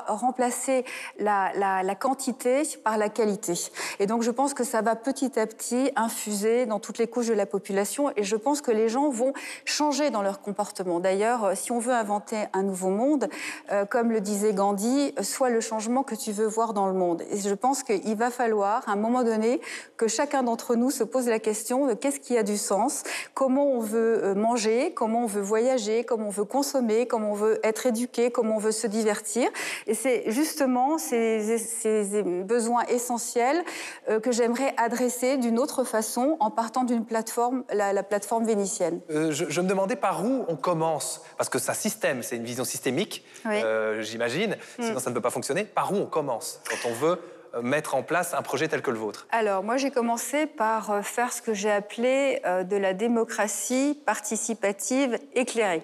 remplacer la, quantité par la qualité. Et donc je pense que ça va petit à petit infuser dans toutes les couches de la population et je pense que les gens vont changer dans leur comportement. D'ailleurs, euh, si on veut inventer un nouveau monde, euh, comme le disait Gandhi, euh, sois le changement que tu veux voir dans le monde. Et je pense qu'il va falloir, à un moment donné, que chacun d'entre nous se pose la question de qu'est-ce qui a du sens, comment on veut manger, comment on veut voyager, comment on veut consommer, comment on veut être éduqué, comment on veut se divertir. Et c'est justement ces, ces besoins essentiels euh, que j'aimerais adresser d'une autre façon en partant d'une plateforme, la, la plateforme vénitienne. Euh, je, je me demandais par où on commence, parce que c'est un système, c'est une vision systémique, Oui. euh, j'imagine, sinon ça ne peut pas fonctionner. Par où on commence quand on veut mettre en place un projet tel que le vôtre Alors, moi, j'ai commencé par euh, faire ce que j'ai appelé euh, de la démocratie participative éclairée.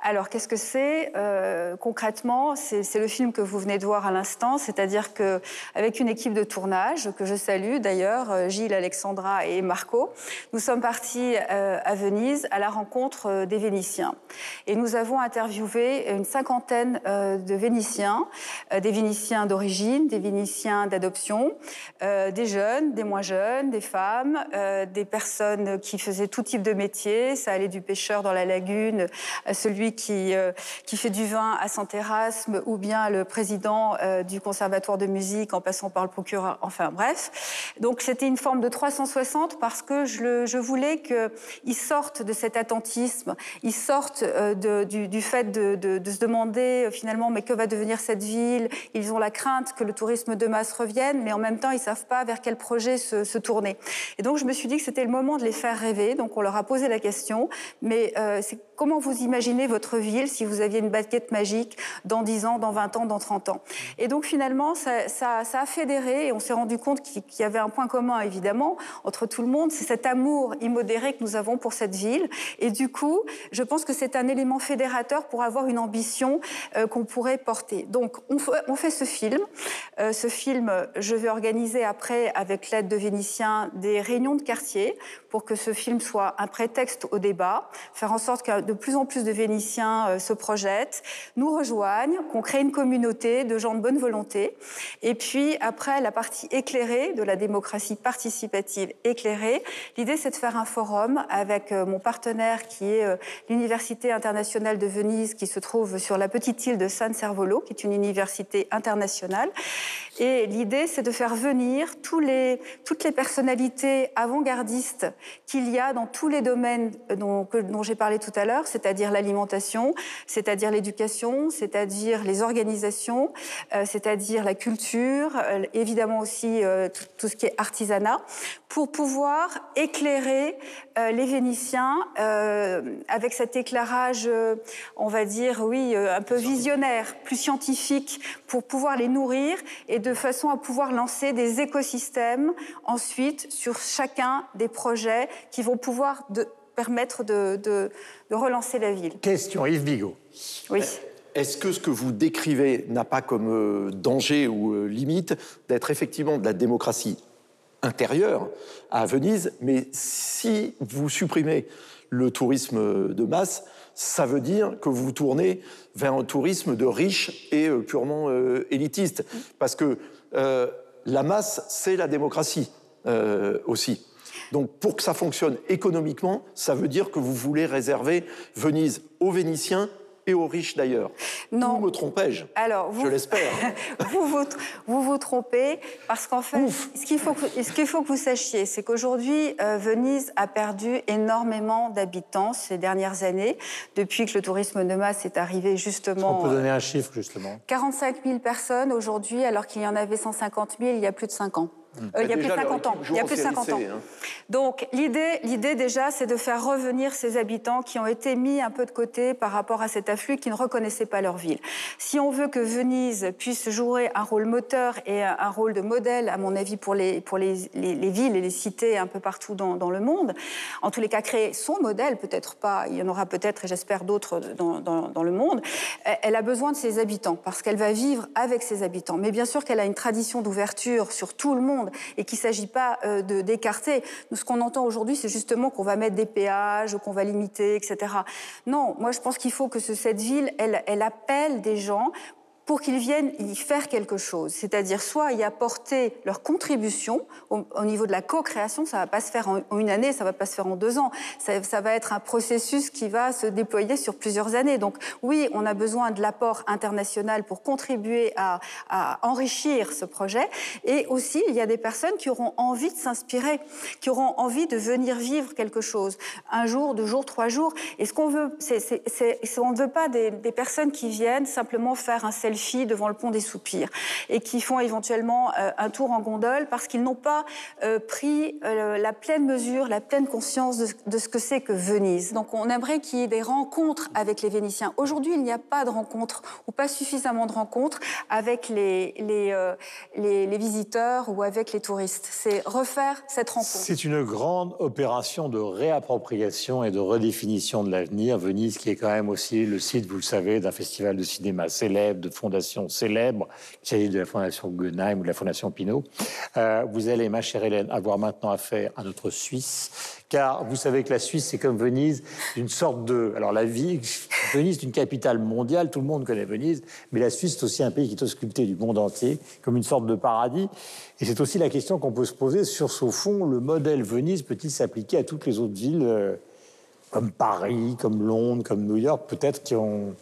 Alors, qu'est-ce que c'est Euh, Concrètement, c'est le film que vous venez de voir à l'instant, c'est-à-dire que avec une équipe de tournage que je salue d'ailleurs, euh, Gilles, Alexandra et Marco, nous sommes partis euh, à Venise à la rencontre des Vénitiens et nous avons interviewé une cinquantaine de Vénitiens, des Vénitiens d'origine, des Vénitiens d'adoption, des jeunes, des moins jeunes, des femmes, des personnes qui faisaient tout type de métier. Ça allait du pêcheur dans la lagune à celui qui, euh, qui fait du vin à Saint-Erasme ou bien le président euh, du conservatoire de musique en passant par le procureur. Enfin bref. Donc c'était une forme de 360 parce que je, le- je voulais qu'ils sortent de cet attentisme, ils sortent euh, du, fait de, se demander finalement mais que va devenir cette ville? Ils ont la crainte que le tourisme de masse revienne, mais en même temps ils savent pas vers quel projet se, se tourner. Et donc je me suis dit que c'était le moment de les faire rêver. Donc on leur a posé la question, mais c'est comment vous imaginez votre ville si vous aviez une baguette magique dans 10 ans, dans 20 ans, dans 30 ans? Et donc finalement ça, a fédéré et on s'est rendu compte qu'il y avait un point commun évidemment entre tout le monde, c'est cet amour immodéré que nous avons pour cette ville. Et du coup, je pense que c'est un élément fédérateur pour avoir une ambition euh, qu'on pourrait porter. Donc on fait, on fait ce film. Euh, ce film, je vais organiser après, avec l'aide de Vénitiens, des réunions de quartier pour que ce film soit un prétexte au débat, faire en sorte que de plus en plus de Vénitiens euh, se projettent, nous rejoignent, qu'on crée une communauté de gens de bonne volonté. Et puis après, la partie éclairée de la démocratie participative éclairée, l'idée c'est de faire un forum avec euh, mon partenaire qui est euh, l'Université internationale de Venise qui se trouve sur la petite île de San Servolo, qui est une université internationale. Et l'idée c'est de faire venir toutes les personnalités avant-gardistes qu'il y a dans tous les domaines dont j'ai parlé tout à l'heure, c'est-à-dire l'alimentation, c'est-à-dire l'éducation, c'est-à-dire les organisations, euh, c'est-à-dire la culture, euh, évidemment aussi euh, tout, tout ce qui est artisanat, pour pouvoir éclairer les Vénitiens avec cet éclairage, on va dire, oui, un peu visionnaire, plus scientifique, pour pouvoir les nourrir et de façon à pouvoir lancer des écosystèmes ensuite sur chacun des projets qui vont pouvoir de- permettre de, de- de relancer la ville. Question, Yves Bigot. Oui. Est-ce que ce que vous décrivez n'a pas comme euh, danger ou euh, limite d'être effectivement de la démocratie intérieure à Venise, mais si vous supprimez le tourisme de masse, ça veut dire que vous vous tournez vers un tourisme de riches et euh, purement euh, élitiste, parce que euh, la masse, c'est la démocratie euh, aussi. Donc pour que ça fonctionne économiquement, ça veut dire que vous voulez réserver Venise aux Vénitiens et aux riches d'ailleurs. Non. Ou me trompais-je? Alors, vous, Je l'espère. vous, vous, vous vous trompez parce qu'en fait, ce qu'il faut, que- ce qu'il faut que vous sachiez, c'est qu'aujourd'hui, euh, Venise a perdu énormément d'habitants ces dernières années, depuis que le tourisme de masse est arrivé On justement. peut donner un chiffre, justement? 45 000 personnes aujourd'hui, alors qu'il y en avait 150 000 il y a plus de 5 ans. Euh, il y a plus de Déjà, leur 50 ans. Il y a plus de série 50 ans. Hein. Donc l'idée, l'idée déjà, c'est de faire revenir ces habitants qui ont été mis un peu de côté par rapport à cet afflux, qui ne reconnaissaient pas leur ville. Si on veut que Venise puisse jouer un rôle moteur et un rôle de modèle, à mon avis, pour les, pour les, les- les villes et les cités un peu partout dans, dans le monde, en tous les cas créer son modèle, peut-être pas, il y en aura peut-être, et j'espère d'autres dans, dans- dans le monde, elle- elle a besoin de ses habitants, parce qu'elle va vivre avec ses habitants. Mais bien sûr qu'elle a une tradition d'ouverture sur tout le monde et qu'il ne s'agit pas euh, de d'écarter. Ce qu'on entend aujourd'hui, c'est justement qu'on va mettre des péages, qu'on va limiter, etc. Non, moi je pense qu'il faut que ce- cette ville, elle appelle des gens pour qu'ils viennent y faire quelque chose, c'est-à-dire soit y apporter leur contribution au, au niveau de la co-création, ça va pas se faire en, une année, ça va pas se faire en deux ans, ça, va être un processus qui va se déployer sur plusieurs années. Donc oui, on a besoin de l'apport international pour contribuer à, enrichir ce projet, et aussi il y a des personnes qui auront envie de s'inspirer, qui auront envie de venir vivre quelque chose, un jour, deux jours, trois jours. Et ce qu'on veut, c'est- on ne veut pas des, des personnes qui viennent simplement faire un selfie devant le pont des Soupirs et qui font éventuellement euh, un tour en gondole parce qu'ils n'ont pas euh, pris euh, la pleine mesure, la pleine conscience de, ce que c'est que Venise. Donc on aimerait qu'il y ait des rencontres avec les Vénitiens. Aujourd'hui, il n'y a pas de rencontres ou pas suffisamment de rencontres avec les, les, les, les visiteurs ou avec les touristes. C'est refaire cette rencontre. C'est une grande opération de réappropriation et de redéfinition de l'avenir. Venise, qui est quand même aussi le site, vous le savez, d'un festival de cinéma célèbre, de fondations célèbres, qu'il s'agisse de la Fondation Guggenheim ou de la Fondation Pinault. Euh, vous allez, ma chère Hélène, avoir maintenant affaire à notre Suisse, car vous savez que la Suisse, c'est comme Venise, une sorte de... Alors la vie, Venise est une capitale mondiale, tout le monde connaît Venise, mais la Suisse, c'est aussi un pays qui est ausculté du monde entier, comme une sorte de paradis. Et c'est aussi la question qu'on peut se poser sur ce fond, le modèle Venise peut-il s'appliquer à toutes les autres villes euh, comme Paris, comme Londres, comme New York, peut-être qui ont,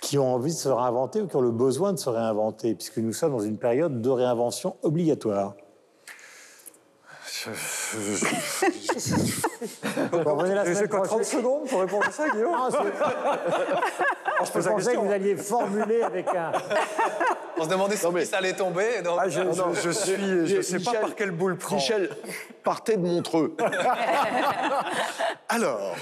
qui ont envie de se réinventer ou qui ont le besoin de se réinventer, puisque nous sommes dans une période de réinvention obligatoire. Bon, venez la J'ai semaine quoi, 30 prochaine. secondes pour répondre à ça, Guillaume Ah, c'est- je pensais que vous alliez formuler avec un... On se demandait si ça allait tomber. donc- Ah, je, je suis, je ne sais pas Michel- par quelle boule prendre. Michel, partez de Montreux. Alors,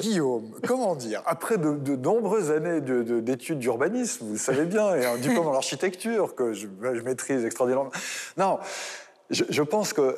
Guillaume, comment dire? Après de, de nombreuses années de- de- d'études d'urbanisme, vous le savez bien, et un diplôme en architecture que je, je maîtrise extraordinairement. Non, je, je pense que.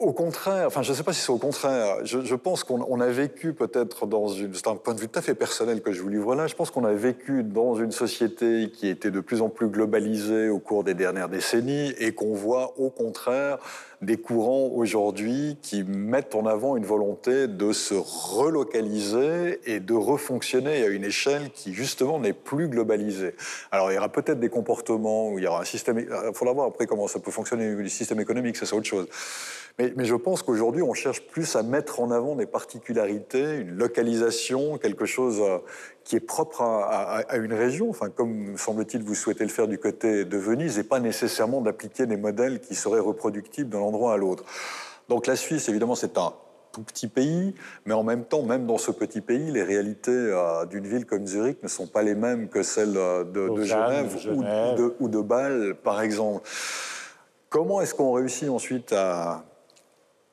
Au contraire, enfin, je ne sais pas si c'est au contraire. Je, pense qu'on on a vécu peut-être dans une. C'est un point de vue tout à fait personnel que je vous livre là. Je pense qu'on a vécu dans une société qui était de plus en plus globalisée au cours des dernières décennies et qu'on voit au contraire des courants aujourd'hui qui mettent en avant une volonté de se relocaliser et de refonctionner à une échelle qui justement n'est plus globalisée. Alors il y aura peut-être des comportements où il y aura un système. Il faudra voir après comment ça peut fonctionner le système économique, ça c'est autre chose. Mais, mais je pense qu'aujourd'hui on cherche plus à mettre en avant des particularités, une localisation, quelque chose euh, qui est propre à, à- à une région, enfin, comme semble-t-il vous souhaitez le faire du côté de Venise, et pas nécessairement d'appliquer des modèles qui seraient reproductibles d'un endroit à l'autre. Donc la Suisse, évidemment, c'est un tout petit pays, mais en même temps, même dans ce petit pays, les réalités euh, d'une ville comme Zurich ne sont pas les mêmes que celles euh, de, Genève, de ou- Genève. Ou, de, ou de Bâle, par exemple. Comment est-ce qu'on réussit ensuite à,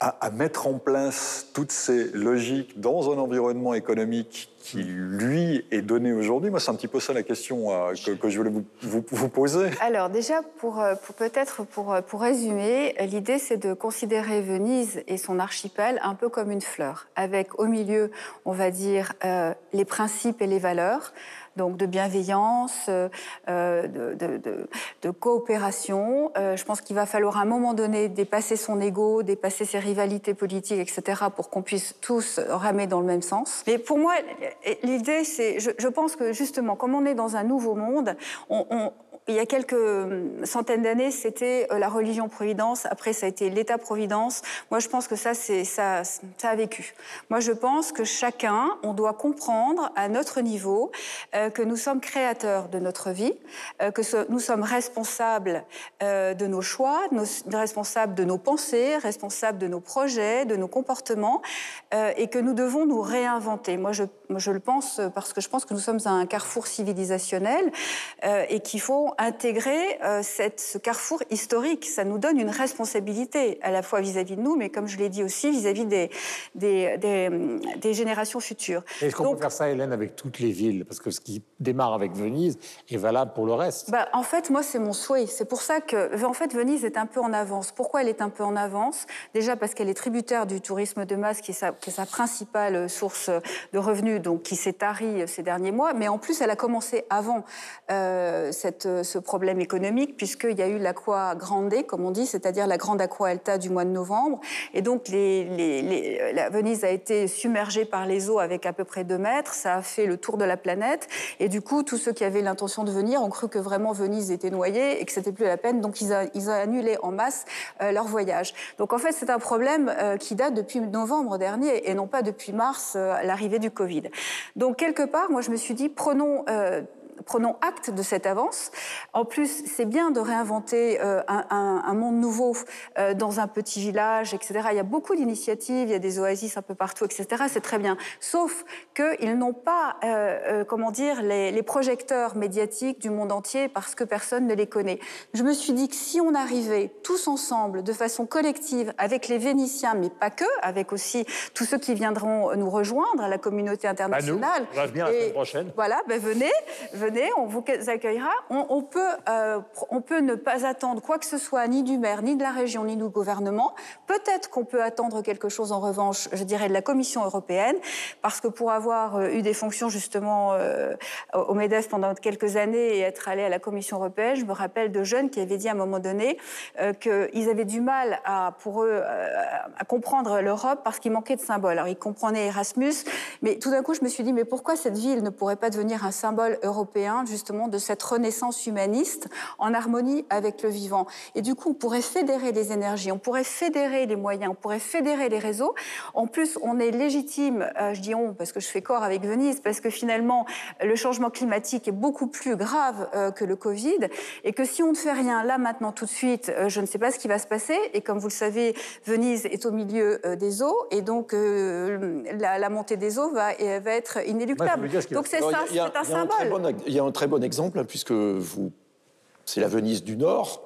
à, à mettre en place toutes ces logiques dans un environnement économique qui, lui, est donné aujourd'hui. Moi, c'est un petit peu ça la question euh, que, que je voulais vous, vous- vous poser. Alors déjà, pour, euh, pour peut-être pour, euh, pour résumer, l'idée c'est de considérer Venise et son archipel un peu comme une fleur, avec au milieu, on va dire, euh, les principes et les valeurs, donc de bienveillance, euh, euh, de, coopération. Euh, je pense qu'il va falloir à un moment donné dépasser son ego, dépasser ses rivalités politiques, etc., pour qu'on puisse tous ramer dans le même sens. Mais pour moi, l'idée, c'est, je, pense que justement, comme on est dans un nouveau monde, on- on- il y a quelques hum, centaines d'années, c'était euh, la religion providence. Après, ça a été l'État providence. Moi, je pense que ça, ça, ça a vécu. Moi, je pense que chacun, on doit comprendre à notre niveau euh, que nous sommes créateurs de notre vie, euh, que nous sommes responsables de nos choix, responsables de nos pensées, responsables de nos projets, de nos comportements, et que nous devons nous réinventer. Moi, je, je le pense parce que je pense que nous sommes à un carrefour civilisationnel et qu'il faut intégrer euh, cette, ce carrefour historique. Ça nous donne une responsabilité à la fois vis-à-vis de nous, mais comme je l'ai dit aussi vis-à-vis des, des, des, des générations futures. Est-ce qu'on peut faire ça, Hélène, avec toutes les villes? Parce que ce qui démarre avec Venise est valable pour le reste. Bah, en fait, moi, c'est mon souhait. C'est pour ça que, en fait, Venise est un peu en avance. Pourquoi elle est un peu en avance? Déjà parce qu'elle est tributaire du tourisme de masse, qui est sa, qui est sa principale source de revenus, donc qui s'est tarie ces derniers mois. Mais en plus, elle a commencé avant euh, cette, ce problème économique, puisqu'il y a eu l'Aqua Grande, comme on dit, c'est-à-dire la grande Aqua Alta du mois de novembre. Et donc, Venise a été submergée par les eaux avec à peu près 2 mètres. Ça a fait le tour de la planète. Et du coup, tous ceux qui avaient l'intention de venir ont cru que vraiment Venise était noyée et que c'était plus la peine. Donc, ils, ont annulé en masse euh, leur voyage. Donc, en fait, c'est un problème euh, qui date depuis novembre dernier et non pas depuis mars, euh, l'arrivée du Covid. Donc, quelque part, moi, je me suis dit, prenons. Prenons acte de cette avance. En plus, c'est bien de réinventer euh, un, un- un monde nouveau euh, dans un petit village, etc. Il y a beaucoup d'initiatives, il y a des oasis un peu partout, etc. C'est très bien. Sauf qu'ils n'ont pas, euh, comment dire, les, les projecteurs médiatiques du monde entier parce que personne ne les connaît. Je me suis dit que si on arrivait tous ensemble, de façon collective, avec les Vénitiens, mais pas que, avec aussi tous ceux qui viendront nous rejoindre à la communauté À nous, internationale. on va venir la Et semaine prochaine. Voilà, ben venez, venez, on vous accueillera. On, on peut, euh, on peut ne pas attendre quoi que ce soit, ni du maire, ni de la région, ni du gouvernement. Peut-être qu'on peut attendre quelque chose en revanche, je dirais, de la Commission européenne, parce que pour avoir euh, eu des fonctions justement euh, au MEDEF pendant quelques années et être allé à la Commission européenne, je me rappelle de jeunes qui avaient dit à un moment donné qu'ils avaient du mal à, pour eux, à comprendre l'Europe parce qu'il manquait de symboles. Alors ils comprenaient Erasmus, mais tout d'un coup je me suis dit mais pourquoi cette ville ne pourrait pas devenir un symbole européen justement de cette renaissance humaniste en harmonie avec le vivant Et du coup on pourrait fédérer les énergies, on pourrait fédérer les moyens, on pourrait fédérer les réseaux. En plus on est légitime, euh, je dis on parce que je fais corps avec Venise, parce que finalement le changement climatique est beaucoup plus grave euh, que le Covid et que si on ne fait rien là maintenant tout de suite, euh, je ne sais pas ce qui va se passer. Et comme vous le savez, Venise est au milieu euh, des eaux et donc euh, la, la montée des eaux va, va être inéluctable. donc c'est ça, c'est un très symbole. bon- il y a un très bon exemple, hein, puisque vous, c'est la Venise du Nord,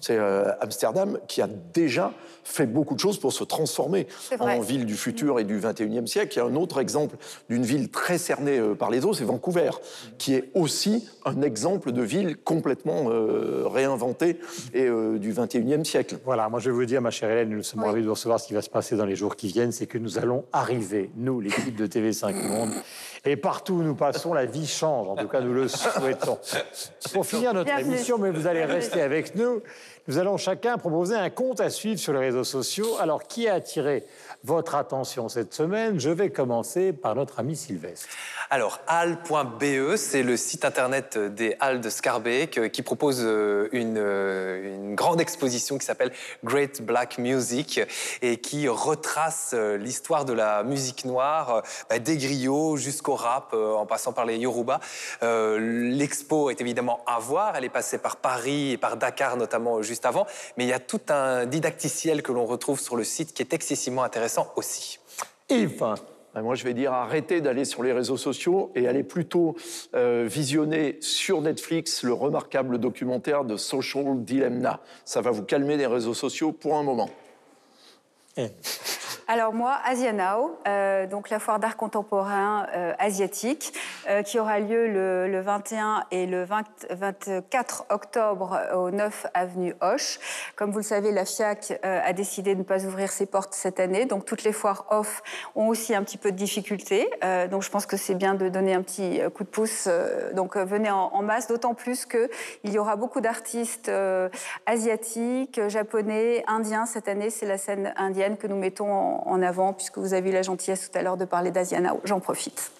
c'est euh, Amsterdam, qui a déjà fait beaucoup de choses pour se transformer en ville du futur et du 21e siècle. Il y a un autre exemple d'une ville très cernée euh, par les eaux, c'est Vancouver, qui est aussi un exemple de ville complètement euh, réinventée et euh, du 21e siècle. Voilà, moi je vais vous dire, ma chère Hélène, nous sommes Oui. ravis de vous recevoir. Ce qui va se passer dans les jours qui viennent, c'est que nous allons arriver, nous, l'équipe de TV5 Monde, et partout où nous passons, la vie change. En tout cas, nous le souhaitons. Pour finir notre Bienvenue. émission, mais vous allez rester avec nous, nous allons chacun proposer un compte à suivre sur les réseaux sociaux. Alors, qui a attiré votre attention cette semaine? Je vais commencer par notre ami Sylvestre. Alors, halle.be, c'est le site internet des Halles de Scarbeck euh, qui propose euh, une, euh, une grande exposition qui s'appelle Great Black Music et qui retrace l'histoire de la musique noire, bah, des griots jusqu'au rap, en passant par les Yoruba. L'expo est évidemment à voir, elle est passée par Paris et par Dakar notamment juste avant, mais il y a tout un didacticiel que l'on retrouve sur le site qui est excessivement intéressant aussi. Yves, Ben, Moi, je vais dire arrêtez d'aller sur les réseaux sociaux et allez plutôt euh, visionner sur Netflix le remarquable documentaire de Social Dilemma. Ça va vous calmer les réseaux sociaux pour un moment. Alors moi, Asia Now, euh, donc la foire d'art contemporain euh, asiatique, euh, qui aura lieu le, le 21 et le 20 24 octobre au 9 avenue Hoche. Comme vous le savez, la FIAC a décidé de ne pas ouvrir ses portes cette année, donc toutes les foires off ont aussi un petit peu de difficultés. Donc je pense que c'est bien de donner un petit coup de pouce. donc venez en, masse, d'autant plus que il y aura beaucoup d'artistes asiatiques, japonais, indiens. Cette année, c'est la scène indienne que nous mettons en, en avant, puisque vous avez eu la gentillesse tout à l'heure de parler d'Asiana. J'en profite.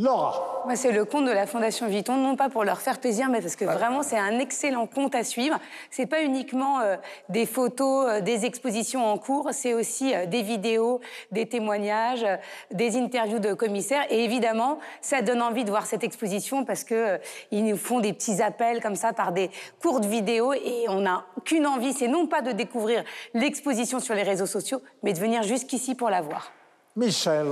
Laura. Moi, c'est le compte de la Fondation Vuitton, non pas pour leur faire plaisir, mais parce que vraiment, c'est un excellent compte à suivre. C'est pas uniquement euh, des photos, euh, des expositions en cours, c'est aussi euh, des vidéos, des témoignages, des interviews de commissaires. Et évidemment, ça donne envie de voir cette exposition parce que ils nous font des petits appels comme ça par des courtes vidéos et on n'a qu'une envie, c'est non pas de découvrir l'exposition sur les réseaux sociaux, mais de venir jusqu'ici pour la voir. Michel.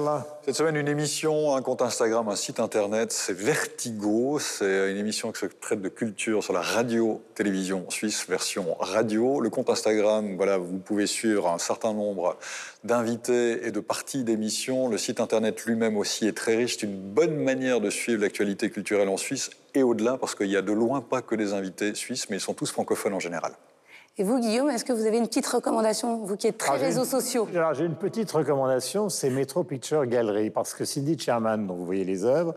Cette semaine, une émission, un compte Instagram, un site internet, c'est Vertigo. C'est une émission qui se traite de culture sur la radio-télévision suisse, version radio. Le compte Instagram, voilà, vous pouvez suivre un certain nombre d'invités et de parties d'émissions. Le site internet lui-même aussi est très riche. C'est une bonne manière de suivre l'actualité culturelle en Suisse et au-delà, parce qu'il y a de loin pas que des invités suisses, mais ils sont tous francophones en général. Et vous, Guillaume, est-ce que vous avez une petite recommandation, vous qui êtes très j'ai réseaux une- sociaux? Alors, j'ai une petite recommandation, c'est Metro Picture Gallery, parce que Cindy Sherman, dont vous voyez les œuvres,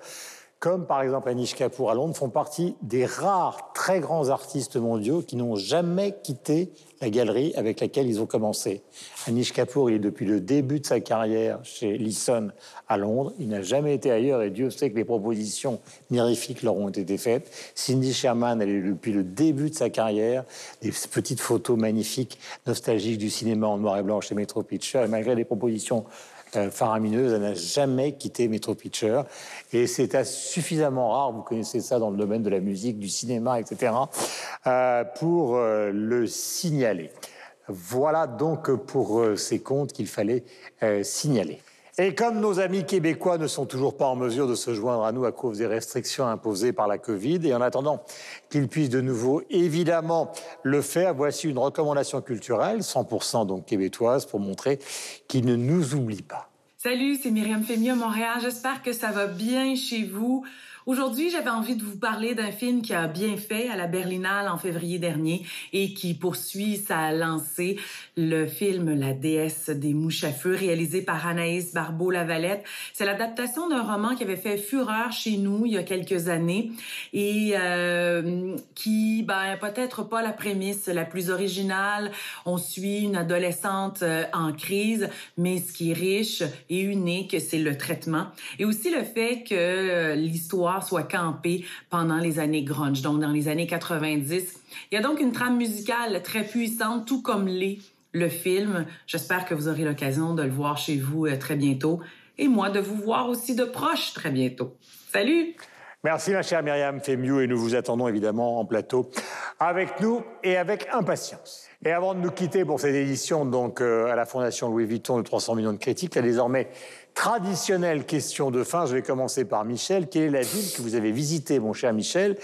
comme par exemple Anish Kapoor à Londres, font partie des rares très grands artistes mondiaux qui n'ont jamais quitté la galerie avec laquelle ils ont commencé. Anish Kapoor, il est depuis le début de sa carrière chez Leeson à Londres. Il n'a jamais été ailleurs et Dieu sait que les propositions mirifiques leur ont été faites. Cindy Sherman, elle est depuis le début de sa carrière, des petites photos magnifiques, nostalgiques du cinéma en noir et blanc chez Metro Picture. Et malgré les propositions euh, faramineuse, elle n'a jamais quitté Metro Picture. Et c'est à- suffisamment rare, vous connaissez ça dans le domaine de la musique, du cinéma, etc., euh, pour euh, le signaler. Voilà donc pour ces comptes qu'il fallait signaler. Et comme nos amis québécois ne sont toujours pas en mesure de se joindre à nous à cause des restrictions imposées par la Covid, et en attendant qu'ils puissent de nouveau évidemment le faire, voici une recommandation culturelle, 100% donc québécoise, pour montrer qu'ils ne nous oublient pas. Salut, c'est Myriam Fémia Montréal. J'espère que ça va bien chez vous. Aujourd'hui, j'avais envie de vous parler d'un film qui a bien fait à la Berlinale en février dernier et qui poursuit sa lancée, le film La déesse des mouches à feu, réalisé par Anaïs Barbeau-Lavalette. C'est l'adaptation d'un roman qui avait fait fureur chez nous il y a quelques années et euh, qui, ben, peut-être pas la prémisse la plus originale. On suit une adolescente euh, en crise, mais ce qui est riche et unique, c'est le traitement et aussi le fait que euh, soit campée pendant les années grunge, donc dans les années 90. Il y a donc une trame musicale très puissante, tout comme l'est le film. J'espère que vous aurez l'occasion de le voir chez vous euh, très bientôt et moi de vous voir aussi de proche très bientôt. Salut! Merci ma chère Myriam Fémiou et nous vous attendons évidemment en plateau avec nous et avec impatience. Et avant de nous quitter pour cette édition donc euh, à la Fondation Louis Vuitton de 300 millions de critiques, la désormais traditionnelle question de fin, je vais commencer par Michel. Quelle est la ville que vous avez visitée mon cher Michel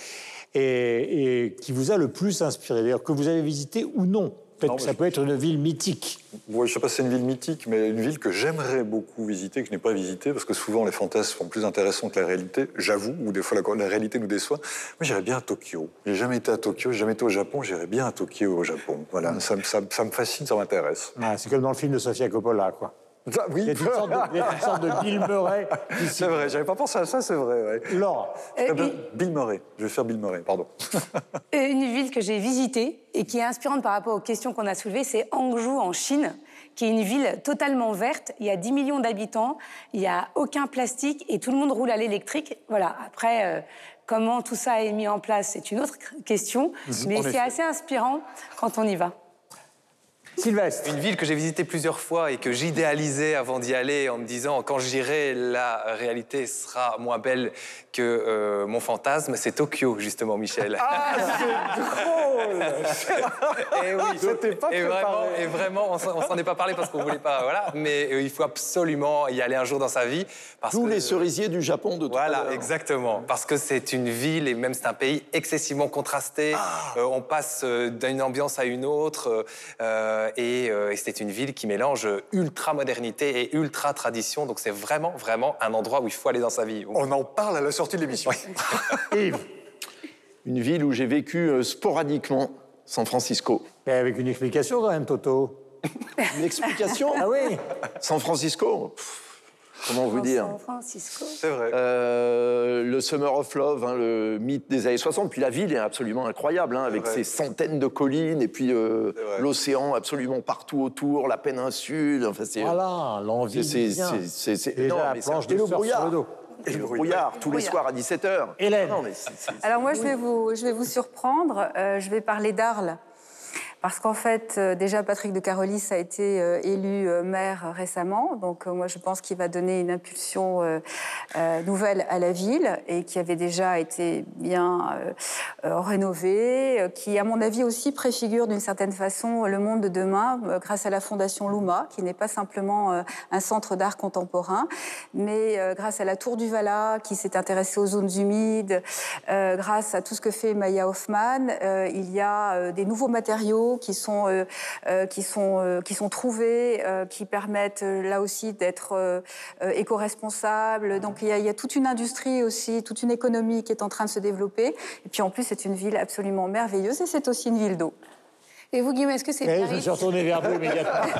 et, et qui vous a le plus inspiré D'ailleurs que vous avez visité ou non? Ça je- peut être une ville mythique. Ouais, je sais pas si c'est une ville mythique, mais une ville que j'aimerais beaucoup visiter, que je n'ai pas visitée, parce que souvent les fantasmes sont plus intéressants que la réalité, j'avoue, ou des fois la, la réalité nous déçoit. Moi, j'irais bien à Tokyo. J'ai jamais été à Tokyo, j'ai jamais été au Japon, j'irais bien à Tokyo au Japon. Voilà, ça, me- ça me- ça me fascine, ça m'intéresse. Ah, c'est comme dans le film de Sofia Coppola, quoi. Ah, oui, Il y a une sorte de, une sorte de Bill Murray. c'est vrai, j'avais pas pensé à ça, c'est vrai. Ouais. Laure, Euh, bien Bill Murray, je vais faire Bill Murray, pardon. Une ville que j'ai visitée et qui est inspirante par rapport aux questions qu'on a soulevées, c'est Hangzhou en Chine, qui est une ville totalement verte. Il y a 10 millions d'habitants, il n'y a aucun plastique et tout le monde roule à l'électrique. Voilà, après, euh, comment tout ça est mis en place, c'est une autre question, mais en c'est assez inspirant quand on y va. Sylvestre. Une ville que j'ai visitée plusieurs fois et que j'idéalisais avant d'y aller en me disant quand j'irai, la réalité sera moins belle que euh, mon fantasme, c'est Tokyo, justement, Michel. Ah, c'est drôle et oui, C'était pas et préparé. vraiment, et vraiment, on s'en est pas parlé parce qu'on voulait pas, voilà. Mais euh, il faut absolument y aller un jour dans sa vie parce Tous que les cerisiers du Japon de voilà, exactement. Parce que c'est une ville et même c'est un pays excessivement contrasté. Ah. Euh, on passe d'une ambiance à une autre. euh, et euh, et c'est une ville qui mélange ultra modernité et ultra tradition. Donc c'est vraiment, vraiment un endroit où il faut aller dans sa vie. On en parle à la sortie de l'émission. Yves. Une ville où j'ai vécu euh, sporadiquement, San Francisco. Mais avec une explication quand même, Toto. Une explication Ah oui San Francisco pff, Comment vous dire San Francisco. C'est vrai. Euh, le Summer of Love, hein, le mythe des années 60. Puis la ville est absolument incroyable, hein, avec ses centaines de collines et puis euh, l'océan absolument partout autour, la péninsule. Enfin, c'est, Voilà, l'envie c'est, non, la mais c'est planche un de brouillard. le dos. Et le brouillard, tous les Brouillard. soirs à 17h. Hélène. Alors moi, je vais vous, je vais vous surprendre. Euh, je vais parler d'Arles. Parce qu'en fait, euh, déjà, Patrick de Carolis a été euh, élu euh, maire récemment. Donc, moi, je pense qu'il va donner une impulsion nouvelle à la ville et qui avait déjà été bien rénovée, qui, à mon avis, aussi préfigure d'une certaine façon le monde de demain grâce à la Fondation Luma, qui n'est pas simplement un centre d'art contemporain, mais grâce à la Tour du Vala, qui s'est intéressée aux zones humides, grâce à tout ce que fait Maya Hoffman, il y a des nouveaux matériaux qui sont, euh, euh, qui sont, euh, qui sont trouvés, euh, qui permettent là aussi d'être euh, euh, éco-responsables. Donc il y, a, il y a toute une industrie aussi, toute une économie qui est en train de se développer. Et puis en plus, c'est une ville absolument merveilleuse et c'est aussi une ville d'eau. Et vous, Guillaume, est-ce que c'est Eh, je me Biarritz suis retourné vers vous immédiatement.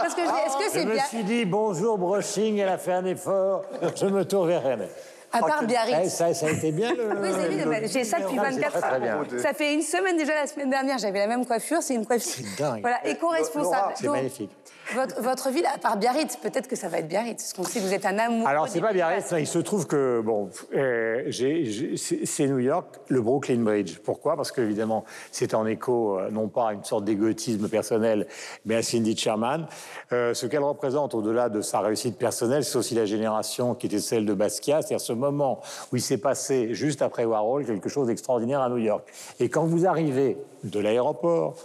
Parce que je dis, est-ce que Je c'est me bien suis dit bonjour brushing, elle a fait un effort. Je me tourne vers elle. À part Eh, Biarritz. ça, ça a été bien le. Oui, c'est j'ai ça depuis Ah, c'est 24 très, très bien. heures. Ça fait une semaine déjà, la semaine dernière, j'avais la même coiffure. C'est une coiffure. C'est dingue. Voilà, éco-responsable. C'est magnifique. Votre, votre ville, à part Biarritz, peut-être que ça va être Biarritz. Parce qu'on sait que vous êtes un amour. Alors, c'est pas Biarritz, il se trouve que, bon, euh, c'est New York, le Brooklyn Bridge. Pourquoi? Parce qu'évidemment, c'est en écho, euh, non pas à une sorte d'égotisme personnel, mais à Cindy Sherman. Euh, ce qu'elle représente, au-delà de sa réussite personnelle, c'est aussi la génération qui était celle de Basquiat, c'est-à-dire ce moment où il s'est passé, juste après Warhol, quelque chose d'extraordinaire à New York. Et quand vous arrivez de l'aéroport,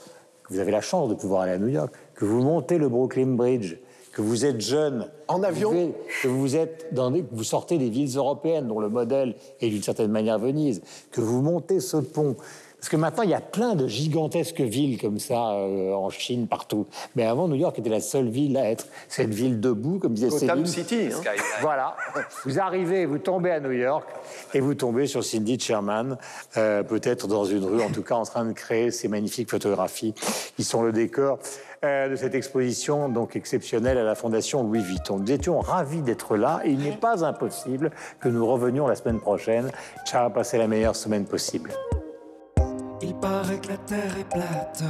vous avez la chance de pouvoir aller à New York, que vous montez le Brooklyn Bridge, que vous êtes jeune, En avion que vous, que vous êtes dans des- que vous sortez des villes européennes dont le modèle est d'une certaine manière Venise, que vous montez ce pont. Parce que maintenant, il y a plein de gigantesques villes comme ça euh, en Chine, partout. Mais avant, New York était la seule ville à être cette ville debout, comme disait Gotham. City. hein. Voilà. Vous arrivez, vous tombez à New York et vous tombez sur Cindy Sherman, euh, peut-être dans une rue, en tout cas en train de créer ces magnifiques photographies qui sont le décor euh, de cette exposition donc exceptionnelle à la Fondation Louis Vuitton. Nous étions ravis d'être là et il n'est pas impossible que nous revenions la semaine prochaine. Ciao, passez la meilleure semaine possible. Il paraît que la terre est plate,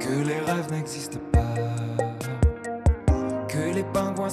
que les rêves n'existent pas, que les pingouins.